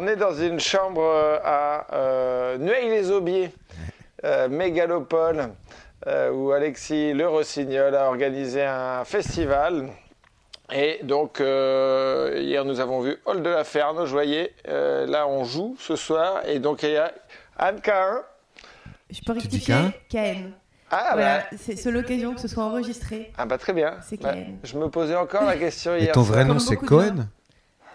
on est dans une chambre euh, à euh, Nueil-les-Aubiers, euh, mégalopole, euh, où Alexis Le Rossignol a organisé un festival. Et donc, euh, hier, nous avons vu Hall de la Ferne Joyer. Euh, là, on joue ce soir. Et donc, il y a Anne Cahin. Je peux rectifier KN. Ah, voilà, bah, c'est l'occasion que ce soit enregistré. ah bah, très bien. C'est Bah, Cahen. je me posais encore la question Et hier. ton vrai nom, c'est Cohen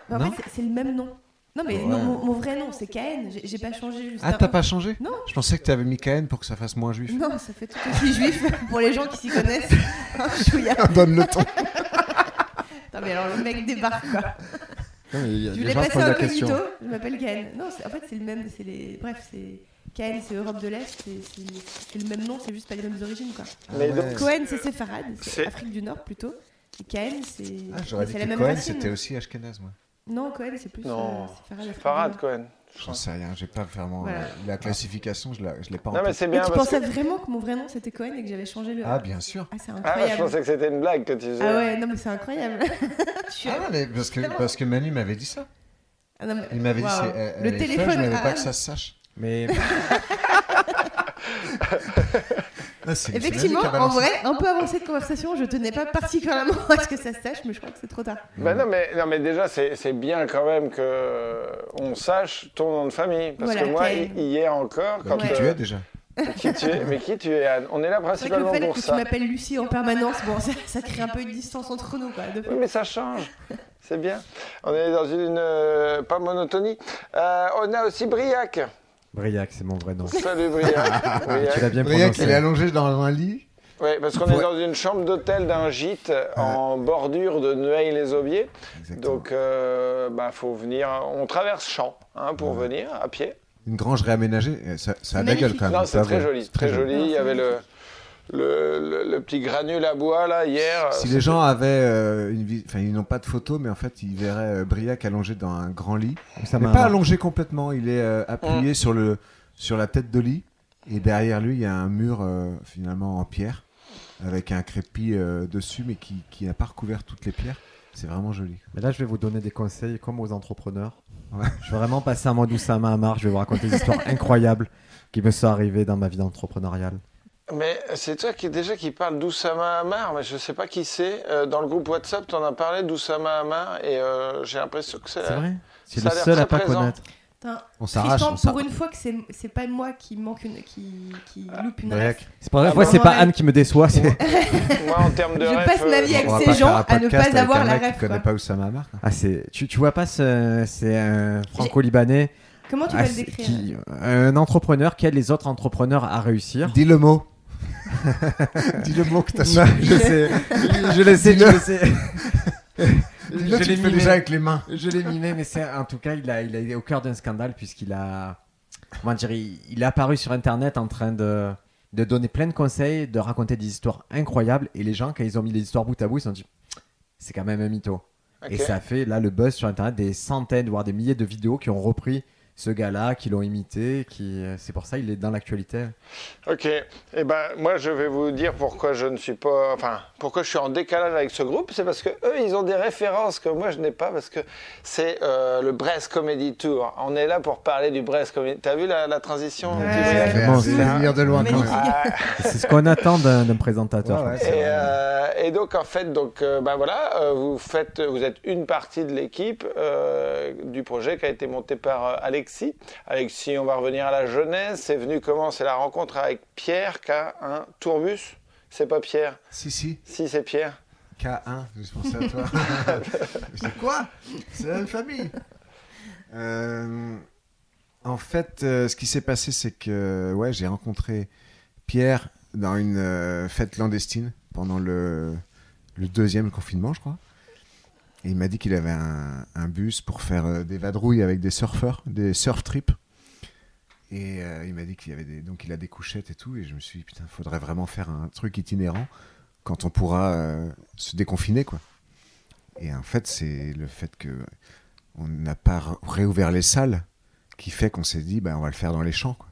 Bah, en fait, c'est le même nom. Non, mais Ouais. non, mon, mon vrai nom, c'est KN. J'ai pas changé juste Ah, t'as pas changé? Non. Je pensais que tu avais mis Cohen pour que ça fasse moins juif. Non, ça fait tout aussi juif pour les gens qui s'y connaissent. Chouïa. Donne le ton. Non, mais alors le mec débarque quoi. Non, mais il y a Je voulais passer incognito. question. Je m'appelle KN. Non, en fait, c'est le même. C'est les. Bref, c'est. KN, c'est Europe de l'Est. C'est le même nom, c'est juste pas les mêmes origines quoi. Mais Ah donc, Cohen, c'est séfarade, C'est- Afrique du Nord plutôt. Et KN, c'est. Ah, j'aurais dit que Cohen, c'était aussi Ashkenaz, moi. Non, Cohen, c'est plus. Non, euh, Farad Nord. Cohen. J'en sais rien, j'ai pas vraiment. Voilà. euh, La classification, je l'ai je l'ai pas en Non, mais tête. c'est Et bien tu parce que. pensais vraiment que mon vrai nom c'était Cohen et que j'avais changé le. Ah, bien sûr. Ah, c'est Ah, incroyable. je pensais que c'était une blague que tu faisais. Ah ouais, non, mais c'est incroyable. Ah, non, mais parce que, parce que Manu m'avait dit ça. Ah, non, mais- Il m'avait dit, Waouh. c'est- elle- Le téléphone. je n'avais ah, pas que ça se sache. Mais Ah, Effectivement, en vrai, un peu avancé de conversation, je tenais pas particulièrement à ce que ça se sache, mais je crois que c'est trop tard. Ben non, mais, non, mais déjà, c'est c'est bien quand même que on sache ton nom de famille. Parce Voilà, que moi, hier encore, Bah, quand. Qui tu es déjà qui tu es Mais qui tu es, Anne? On est là C'est vrai que le principalement fait pour que tu ça. m'appelles Lucie en permanence, bon, ça, ça crée un peu une distance entre nous, quoi. de. Oui, mais ça change. C'est bien. On est dans une. euh, pas monotonie. Euh, on a aussi Briac. Briac, c'est mon vrai nom. Salut Briac. Tu Briac. l'as bien Briac, il est allongé dans un lit. Oui, parce qu'on est dans une chambre d'hôtel d'un gîte en bordure de. Exactement. Donc, il bah, faut venir. On traverse champ hein, pour venir à pied. Une grange réaménagée. Ça, ça a de la gueule quand même. Non, c'est très joli, très joli. Il y avait le, le, le- le petit granule à bois là hier. Si les gens avaient euh, une vie, enfin ils n'ont pas de photo, mais en fait ils verraient euh, Briac allongé dans un grand lit. Ça mais m'a pas allongé complètement, il est euh, appuyé sur le sur la tête de lit et derrière lui il y a un mur euh, finalement en pierre avec un crépi euh, dessus, mais qui qui n'a pas recouvert toutes les pierres. C'est vraiment joli. Mais là, je vais vous donner des conseils comme aux entrepreneurs. Ouais. Je vais vraiment passer un mode Oussama Hamar. Je vais vous raconter des histoires incroyables qui me sont arrivées dans ma vie entrepreneuriale. Mais c'est toi qui déjà qui parle d'Oussama Hamar, mais je sais pas qui c'est. Euh, dans le groupe WhatsApp, tu en as parlé d'Oussama Hamar et euh, j'ai l'impression que c'est. C'est vrai C'est ça le seul à pas présent. connaître. On s'arrache. Pour une fois que c'est c'est pas moi qui manque une, qui, qui loupe une ref. C'est pas vrai, Ah moi, bon c'est pas. Anne qui me déçoit. c'est- Moi, en termes de Je ref, passe ma euh, vie avec ces gens à ne pas avoir la ref. connaît quoi. pas Oussama Hamar. Ah, c'est... Tu, tu vois pas, ce- c'est un franco-libanais, Comment tu ah, vas le c'est- décrire qui- un entrepreneur qui aide les autres entrepreneurs à réussir. Dis le mot. Dis le mot que t'as su. Non, je sais, je le sais, je le sais. Dis-le, Je l'ai mimé. déjà avec les mains. Je l'ai mimé, mais c'est en tout cas, il a, il a été au cœur d'un scandale puisqu'il a, comment dire, il, il est apparu sur Internet en train de, de donner plein de conseils, de raconter des histoires incroyables, et les gens, quand ils ont mis les histoires bout à bout, ils se sont dit, c'est quand même un mytho. Et ça a fait là le buzz sur Internet, des centaines, voire des milliers de vidéos qui ont repris ce gars-là, qui l'ont imité, qui, c'est pour ça il est dans l'actualité. Ok. Eh ben, moi, je vais vous dire pourquoi je ne suis pas, enfin, pourquoi je suis en décalage avec ce groupe. C'est parce que eux, ils ont des références que moi, je n'ai pas, parce que c'est euh, le Brest Comedy Tour. On est là pour parler du Brest Comedy. T'as vu la, la transition? Ouais. Bon, c'est un- de loin quand même. Magnifique. Ah, C'est ce qu'on attend d'un présentateur. Ouais, ouais, Et, euh, et donc en fait, donc euh, ben voilà, euh, vous faites, vous êtes une partie de l'équipe euh, du projet qui a été monté par euh, Alexis. Alexis, on va revenir à la jeunesse. C'est venu comment? C'est la rencontre avec Pierre qui a un tourbus. C'est pas Pierre? Si, si. Si c'est Pierre. K1, je pensais à toi. c'est quoi? C'est la même famille. Euh, en fait, euh, ce qui s'est passé, c'est que ouais, j'ai rencontré Pierre dans une euh, fête clandestine pendant le, le deuxième confinement, je crois. Et il m'a dit qu'il avait un, un bus pour faire euh, des vadrouilles avec des surfeurs, des surf trips. Et euh, il m'a dit qu'il y avait des, donc il a des couchettes et tout. Et je me suis dit putain, faudrait vraiment faire un truc itinérant quand on pourra euh, se déconfiner, quoi. Et en fait, c'est le fait que on n'a pas réouvert les salles qui fait qu'on s'est dit, bah, on va le faire dans les champs, quoi.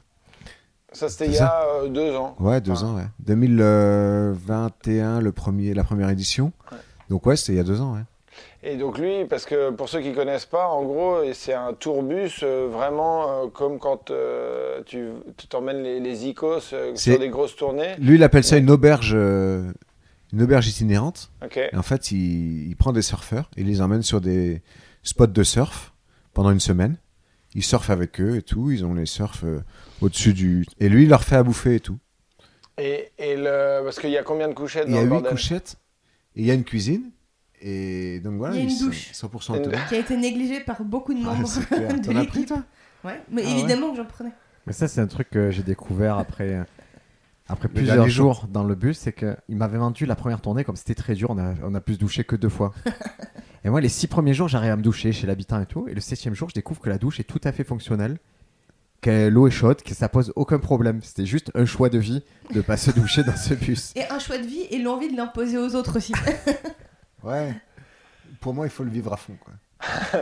Ça c'était il y a euh, deux ans. Ouais, deux Enfin, ans, ouais. 2021, le premier, la première édition. Ouais. Donc ouais, c'était il y a deux ans, ouais. Et donc lui, parce que pour ceux qui connaissent pas, en gros, c'est un tourbus euh, vraiment euh, comme quand euh, tu t'emmènes les, les icos sur des grosses tournées. Lui, il appelle ça une auberge, une auberge itinérante. Ok. Et en fait, il, il prend des surfeurs et il les emmène sur des spots de surf pendant une semaine. Il surfe avec eux et tout. Ils ont les surfs au-dessus du. Et lui, il leur fait à bouffer et tout. Et, et le, parce qu'il y a combien de couchettes Il y a le huit bordel? couchettes et il y a une cuisine. Et donc voilà, Il y a une ils sont douche. 100% Une- autonomes. Qui a été négligé par beaucoup de Ah, membres de T'en as pris, l'équipe. toi Ouais, mais Ah ouais évidemment que j'en prenais. Mais ça, c'est un truc que j'ai découvert après, après Le plusieurs jours dans le bus. C'est qu'il m'avait vendu la première tournée, comme c'était très dur, on a, on a pu se doucher que deux fois. et moi, les six premiers jours, j'arrive à me doucher chez l'habitant et tout. Et le septième jour, je découvre que la douche est tout à fait fonctionnelle. Que l'eau est chaude, que ça pose aucun problème. C'était juste un choix de vie de pas se doucher dans ce bus. Et un choix de vie et l'envie de l'imposer aux autres aussi. Ouais. Pour moi, il faut le vivre à fond. Quoi.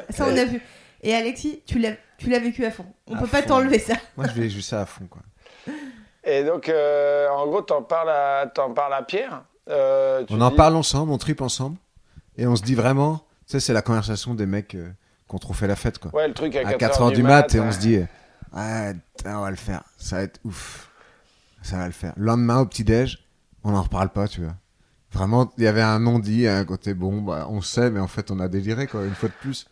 ça, on a vu. Et Alexis, tu l'as, tu l'as vécu à fond. On À peut pas t'enlever ça. Moi, je vais juste ça à fond. Quoi. Et donc, euh, en gros, t'en parles à, t'en parles à Pierre. Euh, tu On en parle ensemble, on tripe ensemble. Et on se dit vraiment. Tu sais, c'est la conversation des mecs euh, qui ont trop fait la fête. Quoi. Ouais, le truc à à 4, 4 heures h du mat, et on se dit putain, on va le faire, ça va être ouf, ça va le faire. Le lendemain au petit déj, on n'en reparle pas, tu vois. Vraiment, il y avait un non-dit, un côté bon, bah, on sait, mais en fait, on a déliré quoi, une fois de plus.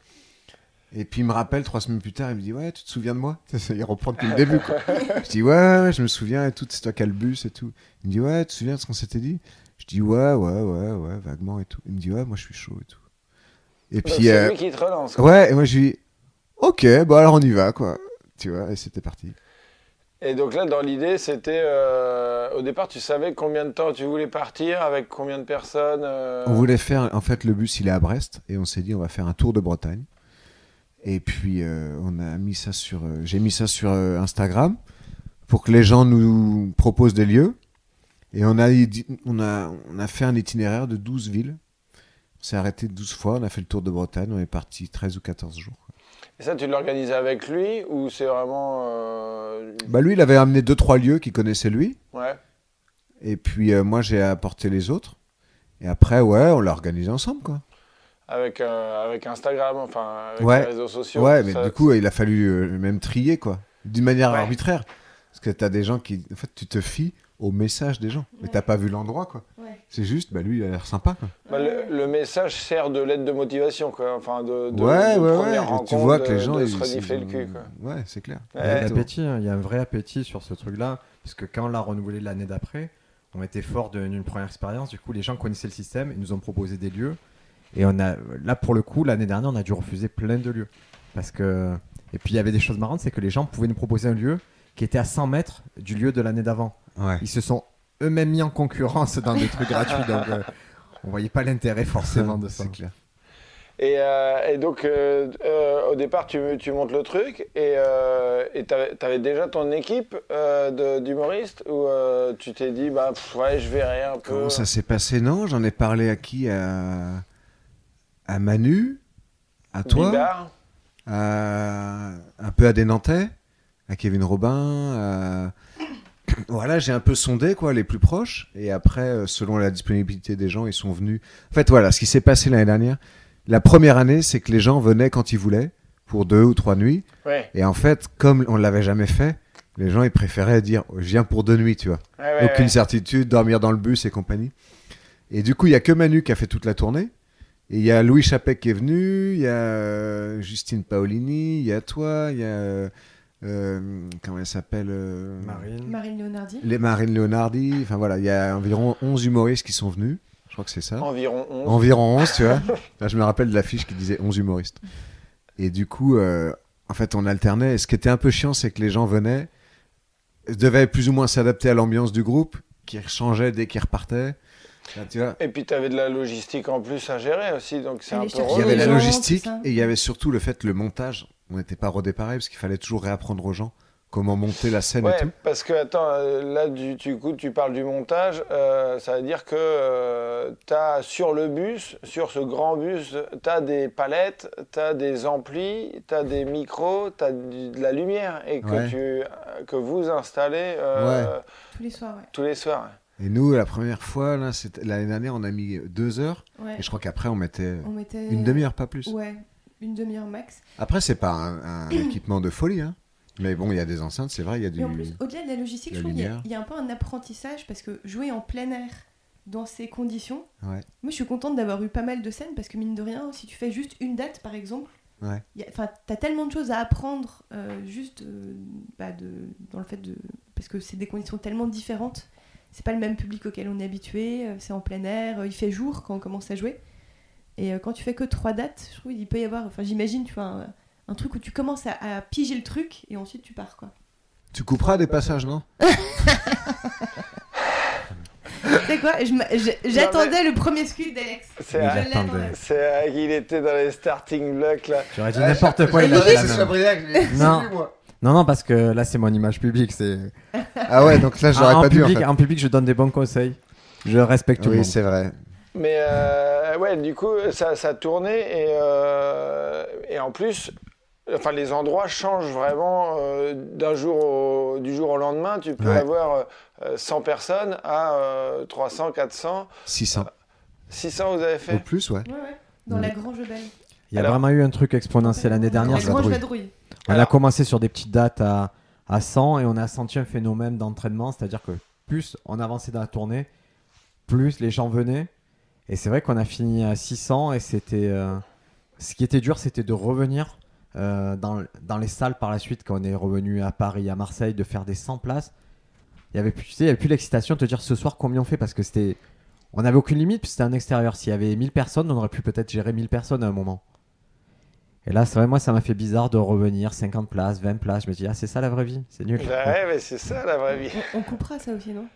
Et puis il me rappelle trois semaines plus tard, il me dit ouais, tu te souviens de moi? Il reprend depuis le début quoi. Je dis ouais, je me souviens et tout, c'est toi qui as le bus et tout. Il me dit ouais, tu te souviens de ce qu'on s'était dit? Je dis ouais, ouais, ouais, ouais, vaguement et tout. Il me dit ouais, moi je suis chaud et tout. Et Donc, puis c'est euh, lui qui te relance. quoi. Ouais, et moi je lui dis, ok, bon alors on y va, quoi. Tu vois, et c'était parti. Et donc là, dans l'idée, c'était. euh, au départ, tu savais combien de temps tu voulais partir, avec combien de personnes euh, On voulait faire, en fait, le bus il est à Brest, et on s'est dit, on va faire un tour de Bretagne. Et puis, euh, on a mis ça sur, j'ai mis ça sur Instagram pour que les gens nous proposent des lieux. Et on a, on a, on a fait un itinéraire de 12 villes. On s'est arrêté 12 fois, on a fait le tour de Bretagne, on est parti 13 ou 14 jours. Et ça, tu l'organises avec lui ou c'est vraiment. euh, Bah lui, il avait amené deux trois lieux qu'il connaissait lui. Ouais. Et puis euh, moi, j'ai apporté les autres. Et après, ouais, on l'a organisé ensemble, quoi. Avec, euh, avec Instagram, enfin, avec Ouais. les réseaux sociaux. Ouais, mais ça- du coup, il a fallu euh, même trier, quoi. D'une manière Ouais. arbitraire. Parce que t'as des gens qui. En fait, tu te fies au message des gens. Mais t'as pas vu l'endroit, quoi. C'est juste, bah lui, il a l'air sympa, quoi. Bah, le, le message sert de lettre de motivation, quoi. Enfin, de, de, ouais, de ouais, ouais. première Et tu vois que les gens. de ils- se renifler le cul, quoi. Ouais, c'est clair. Ouais. Il y a l'appétit, hein, il y a un vrai appétit sur ce truc-là, parce que quand on l'a renouvelé l'année d'après, on était fort d'une première expérience. Du coup, les gens connaissaient le système, ils nous ont proposé des lieux. Et on a, là, pour le coup, l'année dernière, on a dû refuser plein de lieux. Parce que... Et puis, il y avait des choses marrantes, c'est que les gens pouvaient nous proposer un lieu qui était à 100 mètres du lieu de l'année d'avant. Ouais. Ils se sont eux-mêmes mis en concurrence dans des trucs gratuits, donc euh, on voyait pas l'intérêt forcément de ça. C'est clair. Et, euh, et donc, euh, euh, au départ, tu, tu montes le truc et euh, t'avais avais déjà ton équipe euh, d'humoristes ou euh, tu t'es dit, bah pff, ouais, je verrai un peu. Comment ça s'est passé? Non, j'en ai parlé à qui? À... à Manu, à toi, Bidard à... un peu à des Nantais, à Kevin Robin? à- Voilà, j'ai un peu sondé quoi, les plus proches. Et après, euh, selon la disponibilité des gens, ils sont venus. En fait, voilà, ce qui s'est passé l'année dernière, la première année, c'est que les gens venaient quand ils voulaient, pour deux ou trois nuits. Ouais. Et en fait, comme on l'avait jamais fait, les gens ils préféraient dire je viens pour deux nuits, tu vois. Ouais, ouais, Aucune certitude, dormir dans le bus et compagnie. Et du coup, il y a que Manu qui a fait toute la tournée. Et il y a Louis Chapek qui est venu, il y a euh, Justine Paolini, il y a toi, il y a. euh, comment elle s'appelle euh, Marine. Marine Leonardi. Les Marine Leonardi. Enfin voilà, il y a environ 11 humoristes qui sont venus. Je crois que c'est ça. Environ 11. Environ 11, tu vois. Là, je me rappelle de l'affiche qui disait 11 humoristes. Et du coup, euh, en fait, on alternait. Et ce qui était un peu chiant, c'est que les gens venaient, devaient plus ou moins s'adapter à l'ambiance du groupe, qui changeait dès qu'ils repartaient. Là, tu vois. Et puis tu avais de la logistique en plus à gérer aussi, donc c'est un peu Il y avait la logistique et il y avait surtout le fait, le montage. On n'était pas rodé pareil parce qu'il fallait toujours réapprendre aux gens comment monter la scène Ouais, et tout. parce que attends, euh, là du, du coup tu parles du montage, euh, ça veut dire que tu as sur le bus, sur ce grand bus, tu as des palettes, tu as des amplis, tu as des micros, tu as de la lumière et que, Ouais. tu, euh, que vous installez euh, Tous les soirs, ouais. tous les soirs. Et nous, la première fois, l'année dernière, on a mis deux heures. Ouais. Et je crois qu'après, on mettait On mettait une demi-heure, pas plus. Ouais, une demi-heure max. Après, c'est pas un, un équipement de folie. Hein. Mais bon, il y a des enceintes, c'est vrai, il y a du. Et en plus, au-delà de la logistique, la je trouve qu'il y, a- lumière. il y a un peu un apprentissage parce que jouer en plein air dans ces conditions, Ouais. moi je suis contente d'avoir eu pas mal de scènes parce que mine de rien, si tu fais juste une date par exemple, Ouais. enfin, t'as tellement de choses à apprendre euh, juste euh, bah, de, dans le fait de. Parce que c'est des conditions tellement différentes. C'est pas le même public auquel on est habitué, euh, c'est en plein air, il fait jour quand on commence à jouer. Et euh, quand tu fais que trois dates, je trouve qu'il peut y avoir. Enfin, j'imagine, tu vois, un, un truc où tu commences à, à piger le truc et ensuite tu pars, quoi. Tu couperas des passages, non? Tu sais quoi? J'attendais le premier scud d'Alex. C'est Oui, c'est à- il était dans les starting blocks là. J'aurais dit n'importe quoi. il a fait la même. Non. Non, non, parce que là, c'est mon image publique. C'est Ah ouais, donc là, j'aurais Ah, en pas dû. En fait. en public, je donne des bons conseils. Je respecte tout le Oui, monde. c'est vrai. Mais euh, ouais, du coup, ça, ça tournait et, euh, et en plus, enfin, les endroits changent vraiment euh, d'un jour au, du jour au lendemain. Tu peux Ouais. avoir euh, 100 personnes à euh, 300, 400, 600. 600 vous avez Au fait. plus, ouais. Ouais, ouais. Dans Ouais. la Grange Belle. Il y a Alors- vraiment eu un truc exponentiel l'année dernière. La Grange vadrouille. Vadrouille. On a commencé sur des petites dates à, à 100 et on a senti un phénomène d'entraînement, c'est-à-dire que plus on avançait dans la tournée, plus les gens venaient. Et c'est vrai qu'on a fini à 600 et c'était. euh, ce qui était dur, c'était de revenir euh, dans, dans les salles par la suite quand on est revenu à Paris, à Marseille, de faire des 100 places. Il y avait plus, tu sais, il y avait plus l'excitation de te dire ce soir combien on fait? Parce que c'était. On n'avait aucune limite, puis c'était un extérieur. S'il y avait 1000 personnes, on aurait pu peut-être gérer 1000 personnes à un moment. Et là, c'est vrai, moi, ça m'a fait bizarre de revenir 50 places, 20 places. Je me dis, ah, c'est ça la vraie vie, c'est nul. Bah ouais, mais c'est ça la vraie vie. On, on coupera ça aussi, non?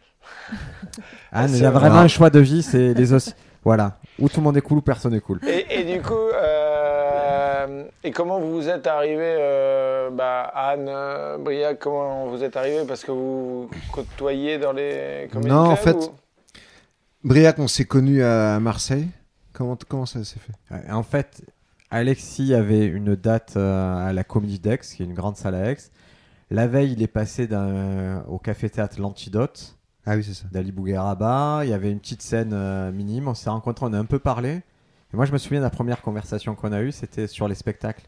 Ah, il y a vrai. vraiment un choix de vie, c'est les os. Voilà, où tout le monde est cool ou personne n'est cool. Et, et du coup, euh, et comment vous êtes arrivé, euh, bah, Anne, euh, Briac, comment vous êtes arrivé? Parce que vous côtoyez dans les Non, en fait- ou- Briac, on s'est connus à Marseille. Comment, comment ça s'est fait? En fait, Alexis avait une date à la Comédie d'Aix, qui est une grande salle à Aix. La veille, il est passé au café-théâtre L'Antidote Ah oui, c'est ça. d'Ali Bougueraba. Il y avait une petite scène euh, minime. On s'est rencontrés, on a un peu parlé. Et moi, je me souviens de la première conversation qu'on a eue, c'était sur les spectacles.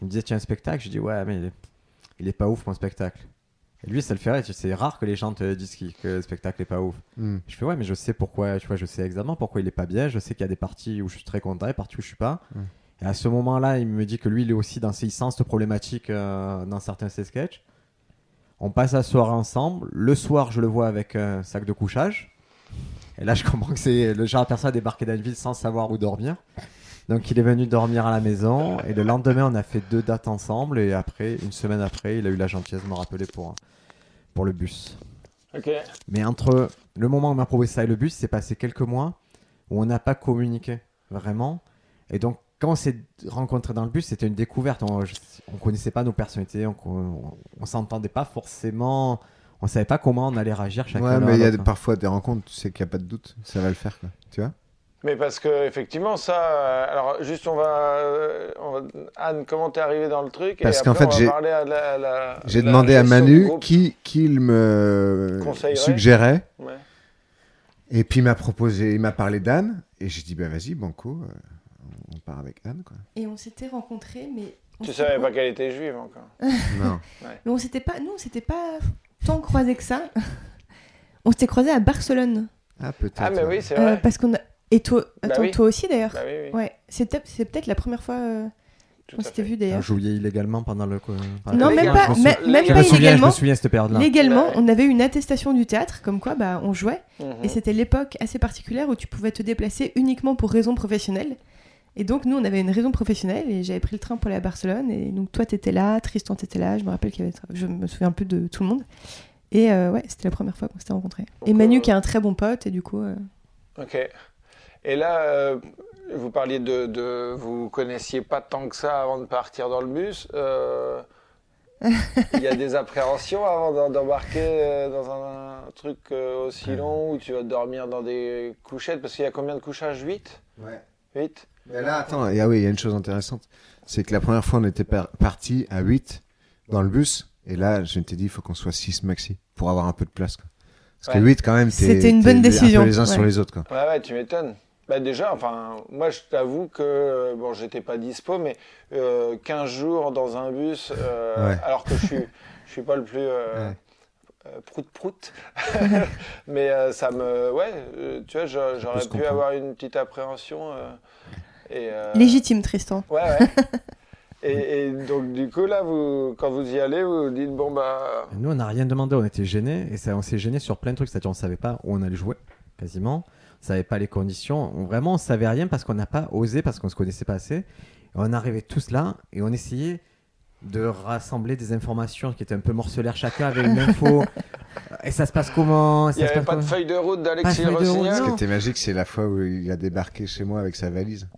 Il me disait, tiens, un spectacle? Je dis, ouais, mais il est, il est pas ouf, mon spectacle. Et lui, ça le rire. C'est rare que les gens te disent que le spectacle est pas ouf. Hmm. Je fais ouais, mais je sais pourquoi, tu vois, je sais exactement pourquoi il est pas bien. Je sais qu'il y a des parties où je suis très content et parties où je suis pas. Mm. Et à ce moment-là, il me dit que lui, il est aussi dans ses sens problématiques euh, dans certains de ses sketchs. On passe la soirée ensemble. Le soir, je le vois avec un sac de couchage. Et là, je comprends que c'est le genre de personne à débarquer dans une ville sans savoir où dormir. Donc, il est venu dormir à la maison. Et le lendemain, on a fait deux dates ensemble. Et après, une semaine après, il a eu la gentillesse de me rappeler pour, pour le bus. Ok. Mais entre le moment où on m'a proposé ça et le bus, c'est passé quelques mois où on n'a pas communiqué vraiment. Et donc, quand on s'est rencontrés dans le bus, c'était une découverte. On ne connaissait pas nos personnalités, on, on, on s'entendait pas forcément. On savait pas comment on allait réagir chacun. Ouais, mais il y a des- parfois des rencontres, tu sais qu'il n'y a pas de doute, ça va le faire, quoi. Tu vois Mais parce que effectivement ça, euh, alors juste on va, on va- Anne, comment t'es arrivé dans le truc? Parce qu'en fait, j'ai- demandé à Manu qui, qui il me suggérait. Ouais. Et puis il m'a proposé, il m'a parlé d'Anne. Et j'ai dit, bah vas-y, Banco, euh, on avec Anne, quoi. Et on s'était rencontrés, mais. on Tu savais pas qu'elle était juive encore. non. Mais on s'était pas. Nous, on s'était pas tant croisés que ça. on s'était croisés à Barcelone. Ah, peut-être. Ah mais oui, c'est Euh, vrai. parce qu'on a. Et toi, Bah attends, oui. toi aussi d'ailleurs. Bah oui, oui, Ouais, c'est peut-être la première fois euh, à s'était vu On d'ailleurs. jouait illégalement pendant le. pendant Non, même pas, même, pas me souviens, je me illégalement. souviens de cette période-là. Légalement, Ouais. on avait une attestation du théâtre, comme quoi bah, on jouait, Mhm. et c'était l'époque assez particulière où tu pouvais te déplacer uniquement pour raison professionnelle. Et donc nous, on avait une raison professionnelle, et j'avais pris le train pour aller à Barcelone, et donc toi, t'étais là, Tristan, t'étais là, je me rappelle qu'il y avait, je me souviens un peu de tout le monde. Et euh, ouais, c'était la première fois qu'on s'était rencontrés. Et Manu, euh, qui est un très bon pote, et du coup, euh, Ok. Et là, euh, vous parliez de, de, vous connaissiez pas tant que ça avant de partir dans le bus. euh, Il y a des appréhensions avant d'embarquer dans un, truc aussi long où tu vas dormir dans des couchettes? Parce qu'il y a combien de couchages? 8 Ouais. 8 Mais là, attends, et ah oui, il y a une chose intéressante. C'est que la première fois, on était par- parti à 8 dans le bus. Et là, je t'ai dit, il faut qu'on soit 6 maxi pour avoir un peu de place. quoi. Parce que Ouais. 8, quand même, C'était une bonne un décision, peu les uns sur les autres. Quoi. Ouais, ouais, tu m'étonnes. Bah déjà, enfin, moi je t'avoue que, euh, bon, j'étais pas dispo, mais euh, 15 jours dans un bus, euh, Ouais. alors que je suis, je suis pas le plus euh, Ouais. euh, prout-prout, mais euh, ça me, ouais, euh, tu vois, j'a- j'aurais pu comprendre. avoir une petite appréhension. Euh, et, euh, Légitime, Tristan. Ouais, ouais. et, et donc du coup là, vous, quand vous y allez, vous vous dites bon bah, Nous, on n'a rien demandé, on était gênés. Et ça, on s'est gênés sur plein de trucs. C'est-à-dire, on savait pas où on allait jouer, quasiment. On savait pas les conditions. On, vraiment, on savait rien parce qu'on n'a pas osé, parce qu'on se connaissait pas assez. Et on arrivait tous là et on essayait de rassembler des informations qui étaient un peu morcelaires chacun avec une info. et ça se passe comment? Il n'y avait pas de feuille de route d'Alexis Rossignol? Ce qui était magique, c'est la fois où il a débarqué chez moi avec sa valise.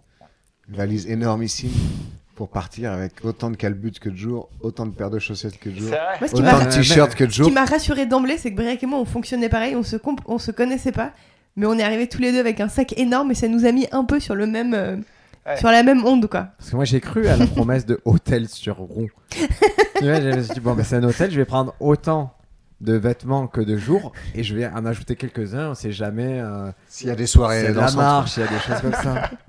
Une valise énormissime pour partir avec autant de calbutes que de jours, autant de paires de chaussettes que de jours. Moi, ce autant m'a de t-shirts que de ce jours. qui m'a rassuré d'emblée, c'est que Briac et moi, on fonctionnait pareil, on se, comp- on se connaissait pas, mais on est arrivés tous les deux avec un sac énorme et ça nous a mis un peu sur le même, euh, Ouais. sur la même onde, quoi. Parce que moi, j'ai cru à la promesse de hôtel sur rond. Tu vois, je me suis dit, bon, ben, c'est un hôtel, je vais prendre autant de vêtements que de jours et je vais en ajouter quelques-uns. On sait jamais. euh, S'il y a des soirées dans la marche, il y a des choses comme ça.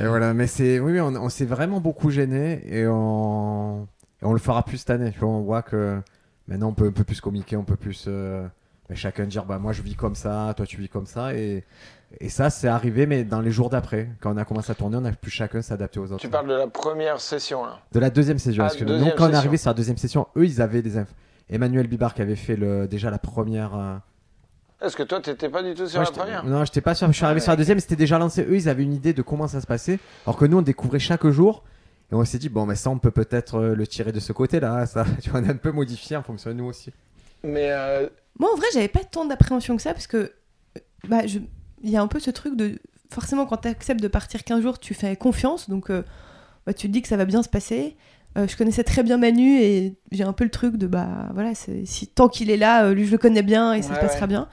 Et voilà, mais c'est, oui, on, on s'est vraiment beaucoup gêné et on, et on le fera plus cette année. Tu vois, on voit que maintenant on peut un peu plus communiquer, on peut plus euh, mais chacun dire, bah moi je vis comme ça, toi tu vis comme ça et, et ça c'est arrivé, mais dans les jours d'après, quand on a commencé à tourner, on a pu chacun s'adapter aux autres. Tu parles de la première session là. De la deuxième session. Ah, parce que deuxième nous, quand on est arrivé sur la deuxième session, eux ils avaient des infos. Emmanuel Bibar qui avait fait le, déjà la première. Est-ce que toi, t'étais pas du tout sur moi, la j'étais- première Non, j'étais pas sûr. Je suis arrivé sur la deuxième, c'était déjà lancé. Eux, ils avaient une idée de comment ça se passait. Alors que nous, on découvrait chaque jour. Et on s'est dit, bon, mais ça, on peut peut-être euh, le tirer de ce côté-là. Ça, tu vois, on a un peu modifié en fonction de nous aussi. Mais euh, Moi, en vrai, j'avais pas tant d'appréhension que ça parce que euh, bah, je- il y a un peu ce truc de forcément quand tu acceptes de partir 15 jours, tu fais confiance, donc euh, bah, tu te dis que ça va bien se passer. Euh, je connaissais très bien Manu et j'ai un peu le truc de bah voilà, si tant qu'il est là, euh, lui je le connais bien et ça Ouais, se passera ouais. bien.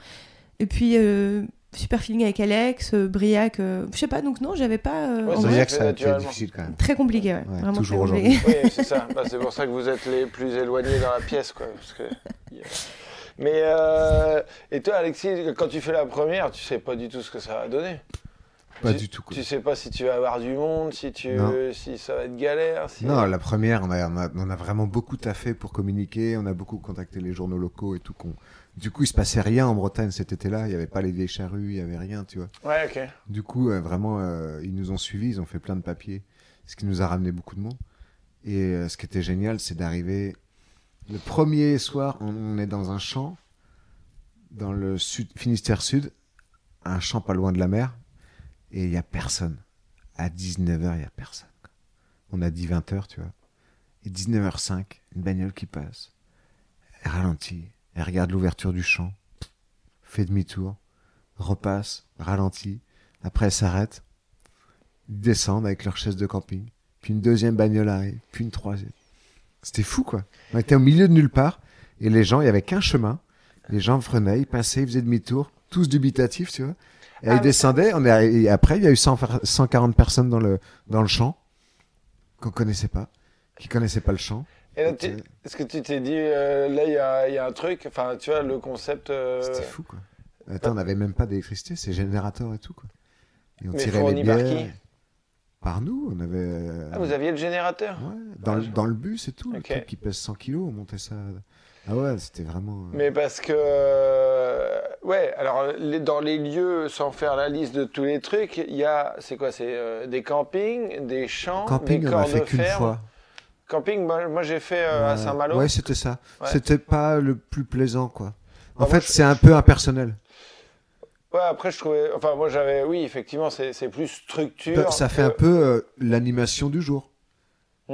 Et puis euh, super feeling avec Alex, euh, Briac, euh, je sais pas, donc non, j'avais pas. euh, Ouais, en ça C'est vrai, vrai que ça a été difficile quand même. très compliqué, ouais, Ouais, vraiment toujours compliqué. oui, c'est ça. Bah, c'est pour ça que vous êtes les plus éloignés dans la pièce, quoi. parce que- Mais euh, et toi, Alexis, quand tu fais la première, tu sais pas du tout ce que ça va donner. Pas tu, du tout. quoi. Tu sais pas si tu vas avoir du monde, si tu, Non. si ça va être galère. Si... Non, la première, on a, on, a, on a vraiment beaucoup taffé pour communiquer. On a beaucoup contacté les journaux locaux et tout. Du coup, il se passait rien en Bretagne cet été-là. Il n'y avait pas les vieilles charrues, il y avait rien, tu vois. Ouais, ok. Du coup, euh, vraiment, euh, ils nous ont suivis, ils ont fait plein de papiers, ce qui nous a ramené beaucoup de monde. Et euh, ce qui était génial, c'est d'arriver. Le premier soir, on, on est dans un champ, dans le sud, Finistère Sud, un champ pas loin de la mer, et il n'y a personne. À 19h, il n'y a personne. On a dit 20h, tu vois. Et 19h05, une bagnole qui passe. Elle ralentit, elle regarde l'ouverture du champ, fait demi-tour, repasse, ralentit, après elle s'arrête, ils descendent avec leur chaise de camping, puis une deuxième bagnole arrive, puis une troisième. C'était fou quoi. On était au milieu de nulle part, et les gens, il y avait qu'un chemin, les gens freinaient, ils passaient, ils faisaient demi-tour, tous dubitatifs, tu vois. Et Ah, on est, arri- et après il y a eu 100 fer- 140 personnes dans le, dans le champ, qu'on connaissait pas, qui connaissaient pas le champ. Et là, tu- est-ce que tu t'es dit, euh, là, il y a, il y a un truc, enfin, tu vois, le concept. euh, C'était fou, quoi. Attends, on n'avait même pas d'électricité, c'est générateur et tout, quoi. Et on Mais tirait fourni les par bières. qui Par nous, on avait. euh, Ah, vous aviez le générateur ouais, dans, le, dans le bus et tout, le truc qui pèse 100 kilos, on montait ça. Ah ouais, c'était vraiment. euh, Mais parce que, euh, ouais, alors les- dans les lieux, sans faire la liste de tous les trucs, il y a, c'est quoi, c'est euh, des campings, des champs, Camping, des on a corps fait de qu'une ferme. fois. Camping, moi, moi, j'ai fait euh, à. Saint-Malo. Ouais, c'était ça. Ouais. C'était pas le plus plaisant, quoi. En Bah, moi, fait, c'est un peu impersonnel. Ouais, après, je trouvais, enfin, moi, j'avais, oui, effectivement, c'est c'est plus structure. Ça fait que- un peu euh, l'animation du jour.